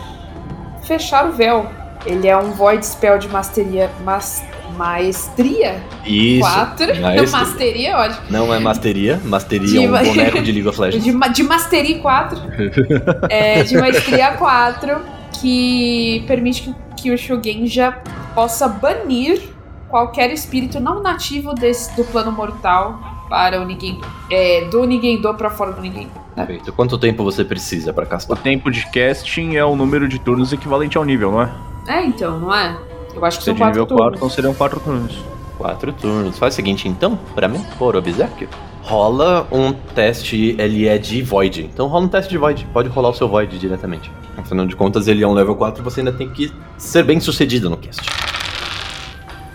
fechar o véu. Ele é um void spell de masteria, mas, maestria Isso. 4. maestria. Masteria, ótimo. Não é masteria, masteria De é um boneco de League of Legends. De, de masteria 4. é, de maestria 4, que permite que, que o Shugenja possa banir qualquer espírito não nativo desse, do plano mortal para o Nigen, é, do Nigendo para fora do Nigen. Perfeito. Quanto tempo você precisa pra O castar? tempo de casting é o número de turnos equivalente ao nível, não é? É, então, não é? Eu acho que é são de nível quatro 4, turnos. então seriam 4 turnos. Quatro turnos. Faz o seguinte, então, pra mim, por obsequio, rola um teste, ele é de Void. Então rola um teste de Void. Pode rolar o seu Void diretamente. Afinal de contas, ele é um level 4 e você ainda tem que ser bem sucedido no cast.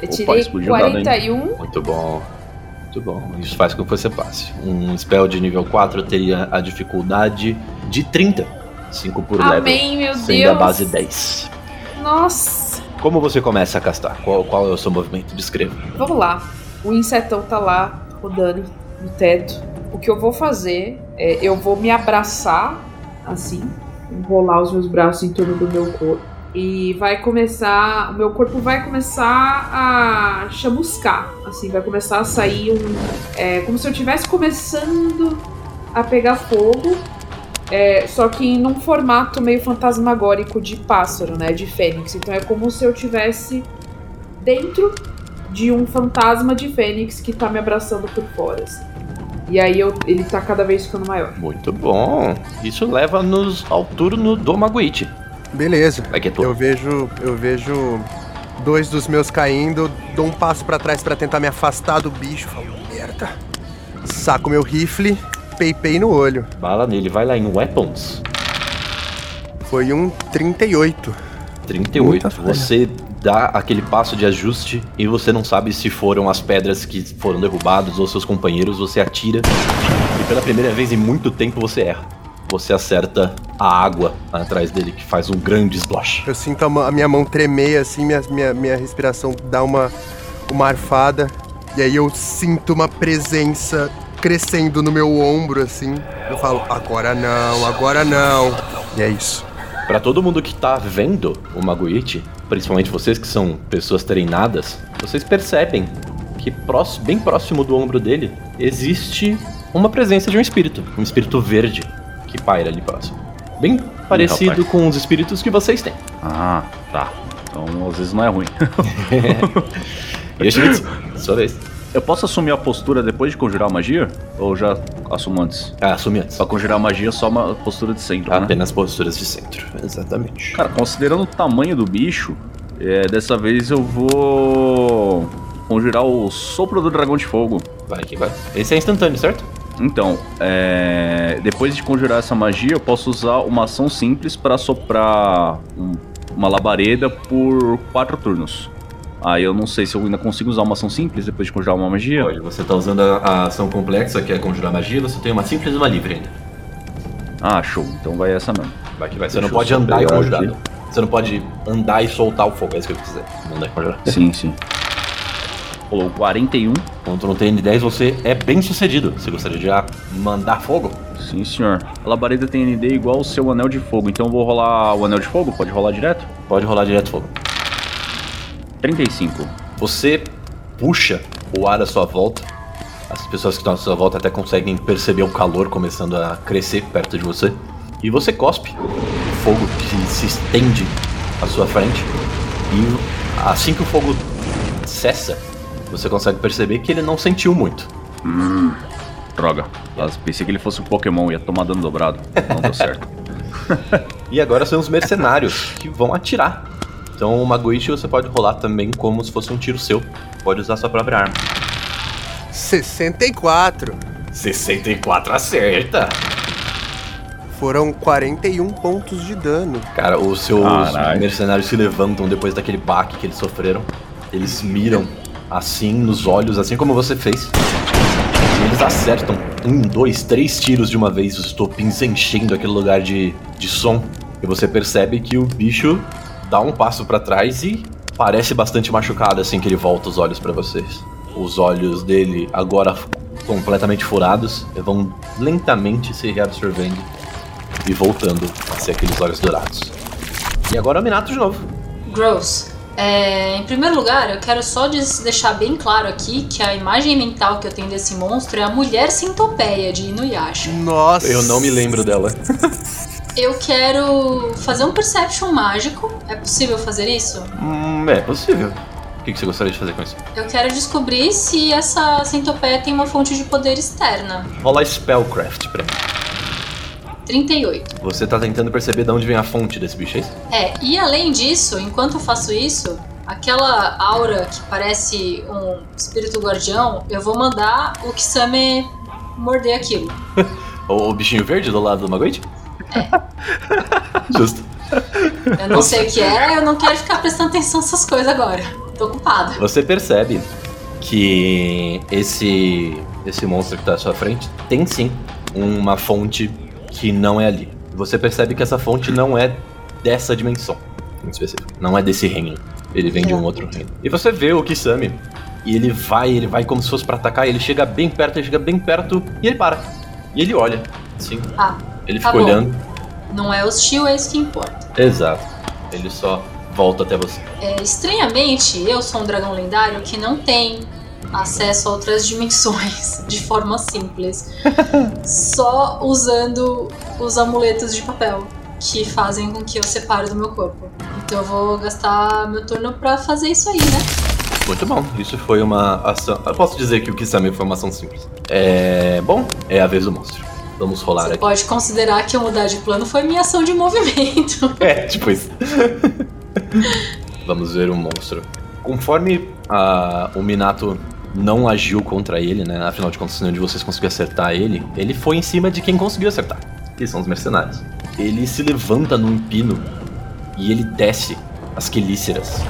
Eu Opa, tirei explodiu o dado, hein? 41. Muito bom. Muito bom. Isso faz com que você passe. Um spell de nível 4 teria a dificuldade de 30. 5 por level. Amém, meu Sendo Deus. a base 10. Nossa. Como você começa a castar? Qual, qual é o seu movimento? Descreva. Vamos lá. O insetão tá lá, rodando no teto. O que eu vou fazer é eu vou me abraçar, assim, enrolar os meus braços em torno do meu corpo. E vai começar. O meu corpo vai começar a chamuscar. Assim, vai começar a sair um. É como se eu estivesse começando a pegar fogo. É, só que num formato meio fantasmagórico de pássaro, né? De fênix. Então é como se eu tivesse dentro de um fantasma de fênix que tá me abraçando por fora. assim. E aí eu- ele tá cada vez ficando maior. Muito bom. Isso leva-nos ao turno do Maguite. Beleza. Vai que é. Eu vejo, eu vejo dois dos meus caindo, dou um passo pra trás pra tentar me afastar do bicho, falo, merda. Saco meu rifle, peipei no olho. Bala nele, vai lá em Weapons. Foi um 38. 38. Muita falha. Você dá aquele passo de ajuste e você não sabe se foram as pedras que foram derrubadas ou seus companheiros. Você atira e pela primeira vez em muito tempo você erra. Você acerta a água atrás dele, que faz um grande splash. Eu sinto a minha mão tremer assim, minha, minha, minha respiração dá uma, uma arfada. E aí eu sinto uma presença crescendo no meu ombro, assim. Eu falo, agora não, agora não. E é isso. Pra todo mundo que tá vendo o Maguite, principalmente vocês que são pessoas treinadas, vocês percebem que prós- bem próximo do ombro dele existe uma presença de um espírito, um espírito verde que paira ali próximo. Bem parecido com os espíritos que vocês têm. Ah, tá. Então às vezes não é ruim. E Schmitz, sua vez. Eu posso assumir a postura depois de conjurar a magia? Ou já assumo antes? Ah, assume antes. Pra conjurar a magia, só uma postura de centro, né? Apenas posturas de centro. Exatamente. Cara, considerando o tamanho do bicho, é, dessa vez eu vou conjurar o sopro do dragão de fogo. Vai que vai. Esse é instantâneo, certo? Então, é, depois de conjurar essa magia, eu posso usar uma ação simples para soprar um- uma labareda por quatro turnos. Aí eu não sei se eu ainda consigo usar uma ação simples depois de conjurar uma magia. Pode. Você tá usando a, a ação complexa, que é conjurar magia, você tem uma simples e uma livre ainda. Ah, show. Então vai essa mesmo. Vai que vai. Você Deixa não pode andar e conjurar. Você não pode andar e soltar o fogo, é isso que eu quis dizer. Não andar e conjurar. Sim, sim. Rolou 41. Quando tu não tem N10, você é bem sucedido. Você gostaria de mandar fogo? Sim, senhor. A labareda tem ND igual ao seu anel de fogo, então eu vou rolar o anel de fogo? Pode rolar direto? Pode rolar direto fogo. 35. Você puxa o ar à sua volta. As pessoas que estão à sua volta até conseguem perceber o calor começando a crescer perto de você. E você cospe o fogo que se estende à sua frente. E assim que o fogo cessa, você consegue perceber que ele não sentiu muito. Droga. Mas Pensei que ele fosse um Pokémon, ia tomar dano dobrado. Não deu certo. E agora são os mercenários que vão atirar. Então o Maguichi você pode rolar também como se fosse um tiro seu. Pode usar sua própria arma. 64. 64 acerta! Foram 41 pontos de dano. Cara, os seus Caralho. mercenários se levantam depois daquele baque que eles sofreram. Eles miram assim nos olhos, assim como você fez. E eles acertam um, dois, três tiros de uma vez, os estopins enchendo aquele lugar de, de som. E você percebe que o bicho dá um passo pra trás e parece bastante machucado assim que ele volta os olhos pra vocês. Os olhos dele, agora completamente furados, vão lentamente se reabsorvendo e voltando a ser aqueles olhos dourados. E agora é o Minato de novo. Gross. É, em primeiro lugar, eu quero só des- deixar bem claro aqui que a imagem mental que eu tenho desse monstro é a mulher centopeia de Inuyasha. Nossa. Eu não me lembro dela. Eu quero fazer um perception mágico. É possível fazer isso? Hum, é possível. O que você gostaria de fazer com isso? Eu quero descobrir se essa centopeia tem uma fonte de poder externa. Rola Spellcraft pra mim. 38. Você tá tentando perceber de onde vem a fonte desse bicho, é isso? É, e além disso, enquanto eu faço isso, aquela aura que parece um espírito guardião, eu vou mandar o Kisame morder aquilo. O, bichinho verde do lado do Maguite? Justo. Eu não sei o que é, eu não quero ficar prestando atenção nessas coisas agora. Tô ocupada. Você percebe que esse esse monstro que tá à sua frente tem sim uma fonte que não é ali. Você percebe que essa fonte não é dessa dimensão em específico. Não é desse reino. Ele vem de um outro reino. E você vê o Kisame e ele vai, ele vai como se fosse pra atacar, e ele chega bem perto, ele chega bem perto e ele para. E ele olha, assim. Ah, Ele Tá fica bom. olhando. não é hostil, é isso que importa. Exato. Ele só volta até você. É, estranhamente, eu sou um dragão lendário que não tem acesso a outras dimensões de forma simples, só usando os amuletos de papel que fazem com que eu separe do meu corpo. Então eu vou gastar meu turno pra fazer isso aí, né? Muito bom. Isso foi uma ação. Eu posso dizer que o Kisame foi uma ação simples. É. Bom, é a vez do monstro. Vamos rolar Você aqui. pode considerar que eu mudar de plano foi minha ação de movimento. É, tipo isso. Vamos ver o monstro. Conforme a- o Minato não agiu contra ele, né? Afinal de contas, nenhum de vocês conseguiu acertar ele. Ele foi em cima de quem conseguiu acertar, que são os mercenários. Ele se levanta num pino e ele desce as quelíceras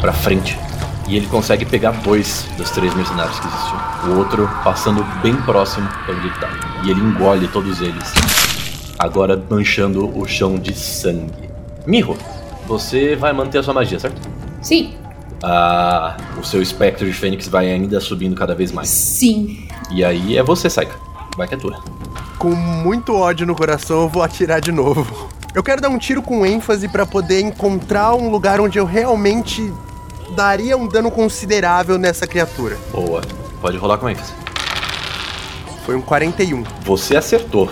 pra frente. E ele consegue pegar dois dos três mercenários que existiam. O outro passando bem próximo de onde ele tá. E ele engole todos eles. Agora manchando o chão de sangue. Mirro, você vai manter a sua magia, certo? Sim. Ah, o seu espectro de fênix vai ainda subindo cada vez mais. Sim. E aí é você, Saika. Vai que é tua. Com muito ódio no coração, eu vou atirar de novo. Eu quero dar um tiro com ênfase pra poder encontrar um lugar onde eu realmente daria um dano considerável nessa criatura. Boa. Pode rolar com ênfase. Foi um 41. Você acertou.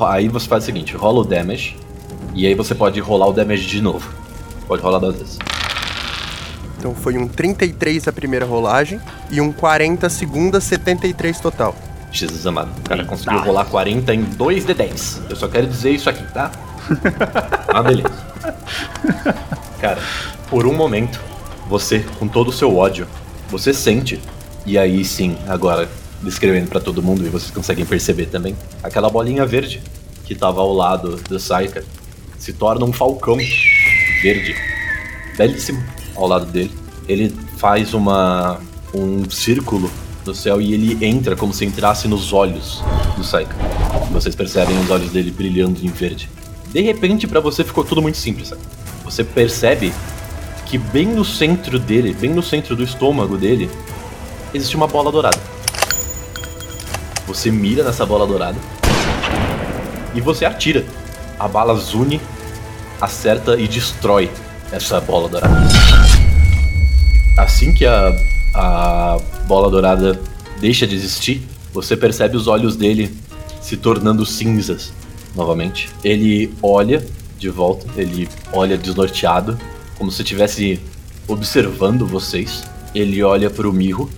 Aí você faz o seguinte: rola o damage. E aí você pode rolar o damage de novo. Pode rolar duas vezes. Então foi um 33 a primeira rolagem e um 40 a segunda, 73 total. Jesus amado. O cara conseguiu rolar 40 em 2 de 10. Eu só quero dizer isso aqui, tá? ah, beleza. Cara, por um momento, você, com todo o seu ódio, você sente, e aí sim, agora descrevendo pra todo mundo, e vocês conseguem perceber também, aquela bolinha verde que tava ao lado do Saika se torna um falcão verde, belíssimo, ao lado dele. Ele faz uma um círculo no céu e ele entra como se entrasse nos olhos do Saika. Vocês percebem os olhos dele brilhando em verde. De repente, pra você ficou tudo muito simples. Saika. Você percebe que bem no centro dele, bem no centro do estômago dele, existe uma bola dourada. Você mira nessa bola dourada e você atira. A bala zune, acerta e destrói essa bola dourada. Assim que a, a bola dourada deixa de existir, você percebe os olhos dele se tornando cinzas novamente. Ele olha de volta, ele olha desnorteado, como se estivesse observando vocês. Ele olha pro Mirro,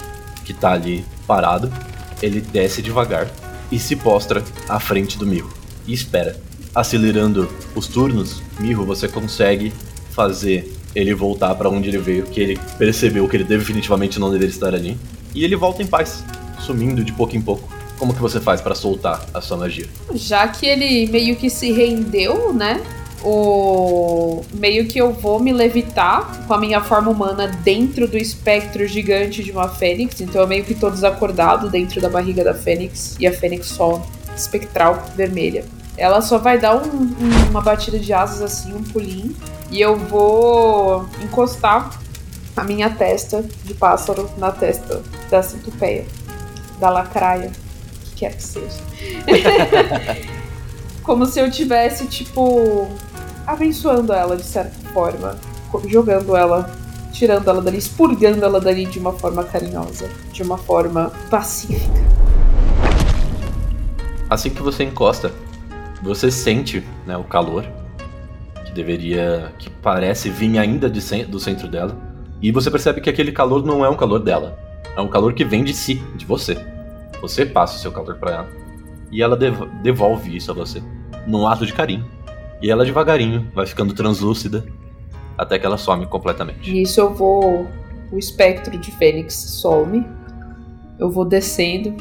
que tá ali parado. Ele desce devagar e se postra à frente do Mirro e espera. Acelerando os turnos, Mirro, você consegue fazer ele voltar pra onde ele veio, que ele percebeu que ele definitivamente não deveria estar ali. E ele volta em paz, sumindo de pouco em pouco. Como que você faz pra soltar a sua magia? Já que ele meio que se rendeu, né? O meio que eu vou me levitar com a minha forma humana dentro do espectro gigante de uma fênix. Então eu meio que tô desacordado dentro da barriga da fênix e a fênix só espectral vermelha. Ela só vai dar um- um- uma batida de asas assim, um pulinho, e eu vou encostar a minha testa de pássaro na testa da centopeia, da lacraia, que quer que seja. Como se eu tivesse, tipo, abençoando ela de certa forma, jogando ela, tirando ela dali, expurgando ela dali de uma forma carinhosa, de uma forma pacífica. Assim que você encosta, você sente né, o calor que deveria, que parece vir ainda de do centro dela, e você percebe que aquele calor não é um calor dela, é um calor que vem de si, de você. Você passa o seu calor pra ela e ela dev- devolve isso a você, num ato de carinho. E ela devagarinho vai ficando translúcida até que ela some completamente. Nisso eu vou. O espectro de Fênix some. Eu vou descendo.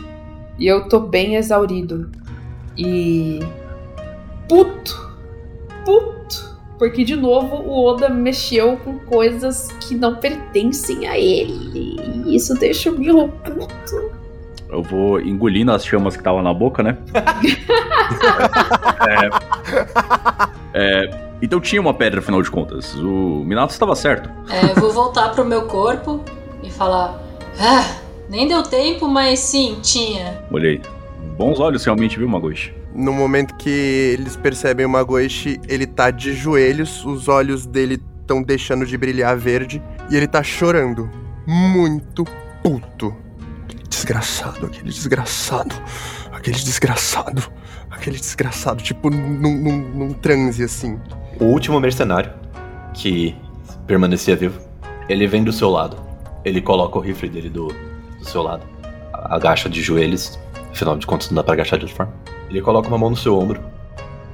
E eu tô bem exaurido. E. Puto! Puto! Porque de novo o Oda mexeu com coisas que não pertencem a ele. E isso deixa o Milo puto. Eu vou engolindo as chamas que estavam na boca, né? É, é, então tinha uma pedra, afinal de contas. O Minato estava certo. É, eu vou voltar pro meu corpo e falar. Ah, nem deu tempo, mas sim, tinha. Olhei. Bons olhos realmente, viu, Magoshi? No momento que eles percebem o Magoishi, ele tá de joelhos, os olhos dele estão deixando de brilhar verde e ele tá chorando. Muito puto. Desgraçado, aquele desgraçado, aquele desgraçado, aquele desgraçado, tipo num, num, num transe assim. O último mercenário que permanecia vivo, ele vem do seu lado. Ele coloca o rifle dele do, do seu lado. Agacha de joelhos. Afinal de contas, não dá pra agachar de outra forma. Ele coloca uma mão no seu ombro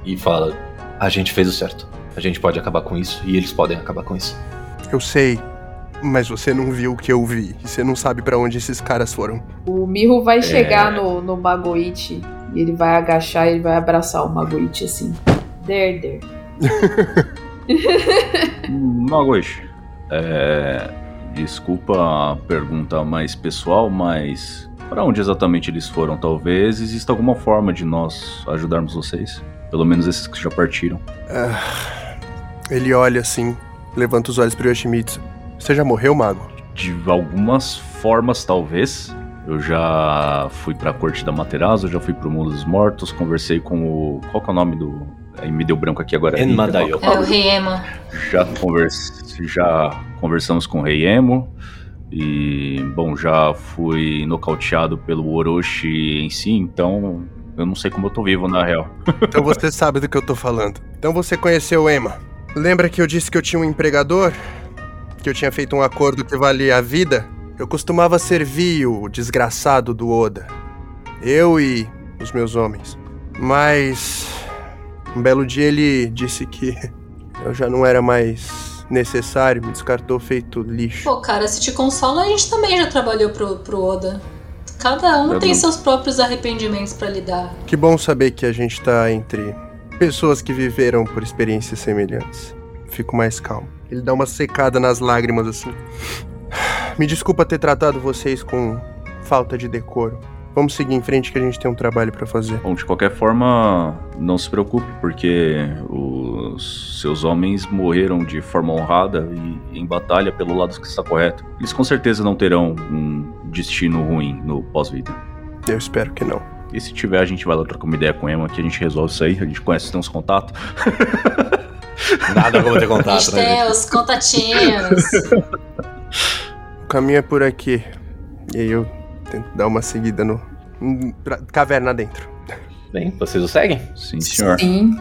e fala: A gente fez o certo. A gente pode acabar com isso e eles podem acabar com isso. Eu sei, mas você não viu o que eu vi. E você não sabe pra onde esses caras foram. O Mirro vai chegar no, no Magoite e ele vai agachar e ele vai abraçar o Magoite assim. Der, der. Magoish, é, desculpa a pergunta mais pessoal, mas para onde exatamente eles foram? Talvez exista alguma forma de nós ajudarmos vocês. Pelo menos esses que já partiram. Ele olha assim, levanta os olhos pro Yoshimitsu. Você já morreu, mago? De algumas formas, talvez. Eu já fui pra corte da Materazo, eu já fui pro mundo dos mortos, conversei com o. Qual que é o nome do. Aí me deu branco aqui agora. Enmadayo. É o Rei Ema. Já, convers... já conversamos com o Rei Emo. E, bom, já fui nocauteado pelo Orochi em si, então eu não sei como eu tô vivo, na real. Então você sabe do que eu tô falando. Então você conheceu o Ema. Lembra que eu disse que eu tinha um empregador? Que eu tinha feito um acordo que valia a vida? Eu costumava servir o desgraçado do Oda. Eu e os meus homens. Mas. Um belo dia ele disse que eu já não era mais necessário, me descartou feito lixo. Pô, cara, se te consola, a gente também já trabalhou pro, pro Oda. Cada um Eu tem não- seus próprios arrependimentos pra lidar. Que bom saber que a gente tá entre pessoas que viveram por experiências semelhantes. Fico mais calmo. Ele dá uma secada nas lágrimas assim. Me desculpa ter tratado vocês com falta de decoro. Vamos seguir em frente que a gente tem um trabalho pra fazer. Bom, de qualquer forma, não se preocupe, porque os seus homens morreram de forma honrada e em batalha pelo lado que está correto. Eles com certeza não terão um destino ruim no pós-vida. Eu espero que não. E se tiver, a gente vai lá trocar uma ideia com o Emma, que a gente resolve isso aí. A gente conhece, tem uns contatos. Nada como ter contato, gente né? os contatinhos. O caminho é por aqui. E aí eu tento dar uma seguida no. pra- caverna dentro. Bem, vocês o seguem? Sim, senhor. Sim.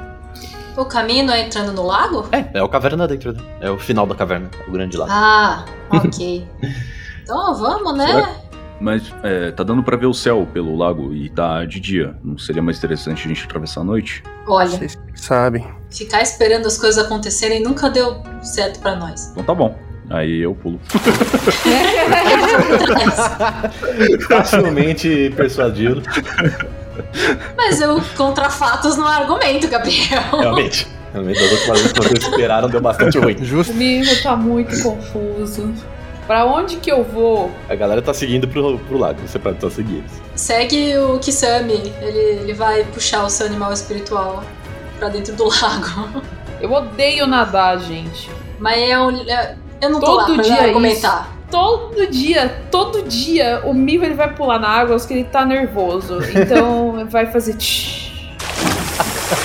o caminho é entrando no lago? É, é o caverna dentro, né? É o final da caverna, o grande lago. Ah, ok. então vamos, né? Será Mas é, tá dando pra ver o céu pelo lago e tá de dia. Não seria mais interessante a gente atravessar a noite? Olha, Sabem. ficar esperando as coisas acontecerem nunca deu certo pra nós. Então tá bom. Aí eu pulo. Facilmente persuadido, Mas eu, contra fatos, não argumento, Gabriel. realmente. Realmente, das últimas vezes que vocês esperaram deu bastante ruim. Justo. O Mirro tá muito confuso. Pra onde que eu vou? A galera tá seguindo pro, pro lago, você pode só seguir eles. Segue o Kisame, ele, ele vai puxar o seu animal espiritual pra dentro do lago. Eu odeio nadar, gente. Mas é um. é- eu não tô Todo lá pra dia é argumentar. Todo dia, todo dia, o Mirro ele vai pular na água porque ele tá nervoso. Então vai fazer tch.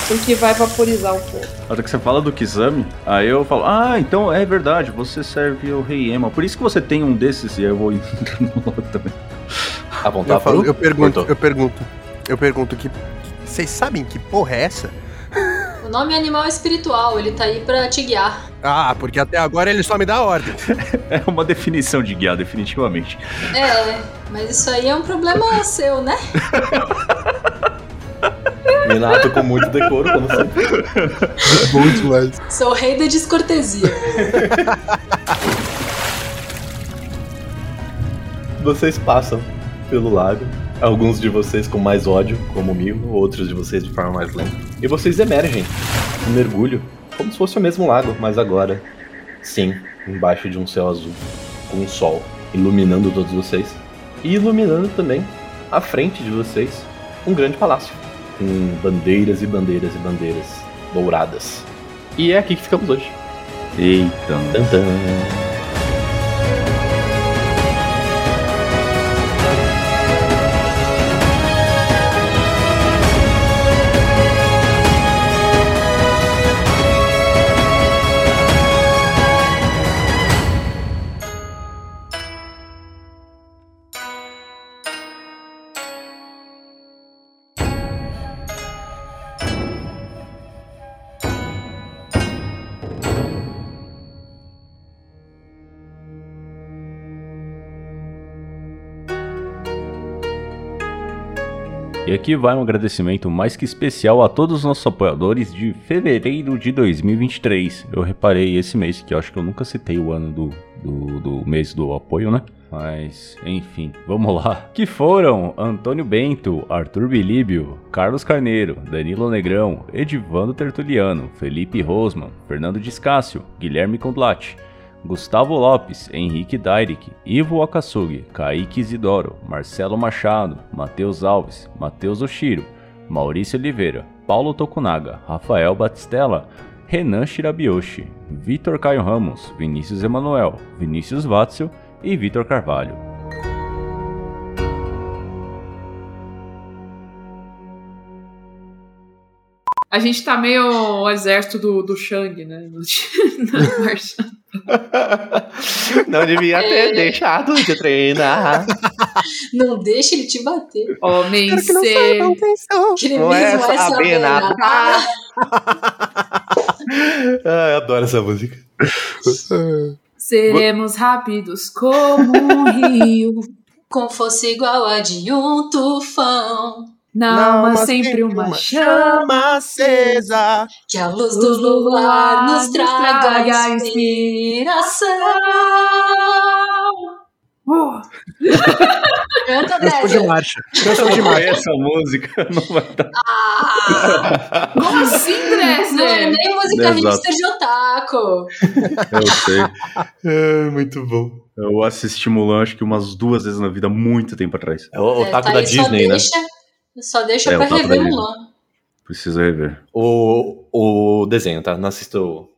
Porque vai vaporizar o fogo. Na hora que você fala do Kizami, aí eu falo, ah, então é verdade, você serve o Rei Ema. Por isso que você tem um desses e eu vou entrar no logo também. A Eu, vontade falo, eu pergunto, Cortou. eu pergunto. Eu pergunto que. Vocês sabem que porra é essa? O nome é animal espiritual, ele tá aí pra te guiar. Ah, porque até agora ele só me dá ordem. É uma definição de guiar, definitivamente. É, mas isso aí é um problema seu, né? Minato com muito decoro, como sempre. Bom demais. Sou o rei da descortesia. Vocês passam pelo lago, alguns de vocês com mais ódio, como o Mil, outros de vocês de forma mais lenta. E vocês emergem, um mergulho, como se fosse o mesmo lago, mas agora, sim, embaixo de um céu azul, com um sol iluminando todos vocês. E iluminando também, à frente de vocês, um grande palácio, com bandeiras e bandeiras e bandeiras douradas. E é aqui que ficamos hoje. Eita. Tan, E aqui vai um agradecimento mais que especial a todos os nossos apoiadores de fevereiro de 2023. Eu reparei esse mês, que eu acho que eu nunca citei o ano do, do, do mês do apoio, né? Mas, enfim, vamos lá. Que foram Antônio Bento, Arthur Bilíbio, Carlos Carneiro, Danilo Negrão, Edivando Tertuliano, Felipe Rosman, Fernando Discácio, Guilherme Condlati, Gustavo Lopes, Henrique Dairik, Ivo Akasugi, Kaique Isidoro, Marcelo Machado, Matheus Alves, Matheus Oshiro, Maurício Oliveira, Paulo Tokunaga, Rafael Batistella, Renan Shirabiyoshi, Vitor Caio Ramos, Vinícius Emanuel, Vinícius Watzel e Vitor Carvalho. A gente tá meio o exército do, do Shang, né? Na marcha. Não devia ter deixado de treinar. Não deixa ele te bater. Homem Quero que não ser. saibam quem sou. Que ele Não mesmo é saber nada. nada. Ah, eu adoro essa música. Seremos rápidos como um rio. Com força igual a de um tufão. Na alma sempre uma chama. chama acesa. Que a luz do luar nos traga inspiração. Uh, Canta, de marcha. Canção de marcha. essa música não vai dar. Ah, como assim, não é nem música Exato. hipster de otaku. Eu sei. É, muito bom. Eu assisti Mulan acho que umas duas vezes na vida, muito tempo atrás. É o É, otaku tá da Disney, né? deixa, Só deixa É, pra o rever Disney. Mulan. Preciso rever. O, o desenho, tá? Não assisto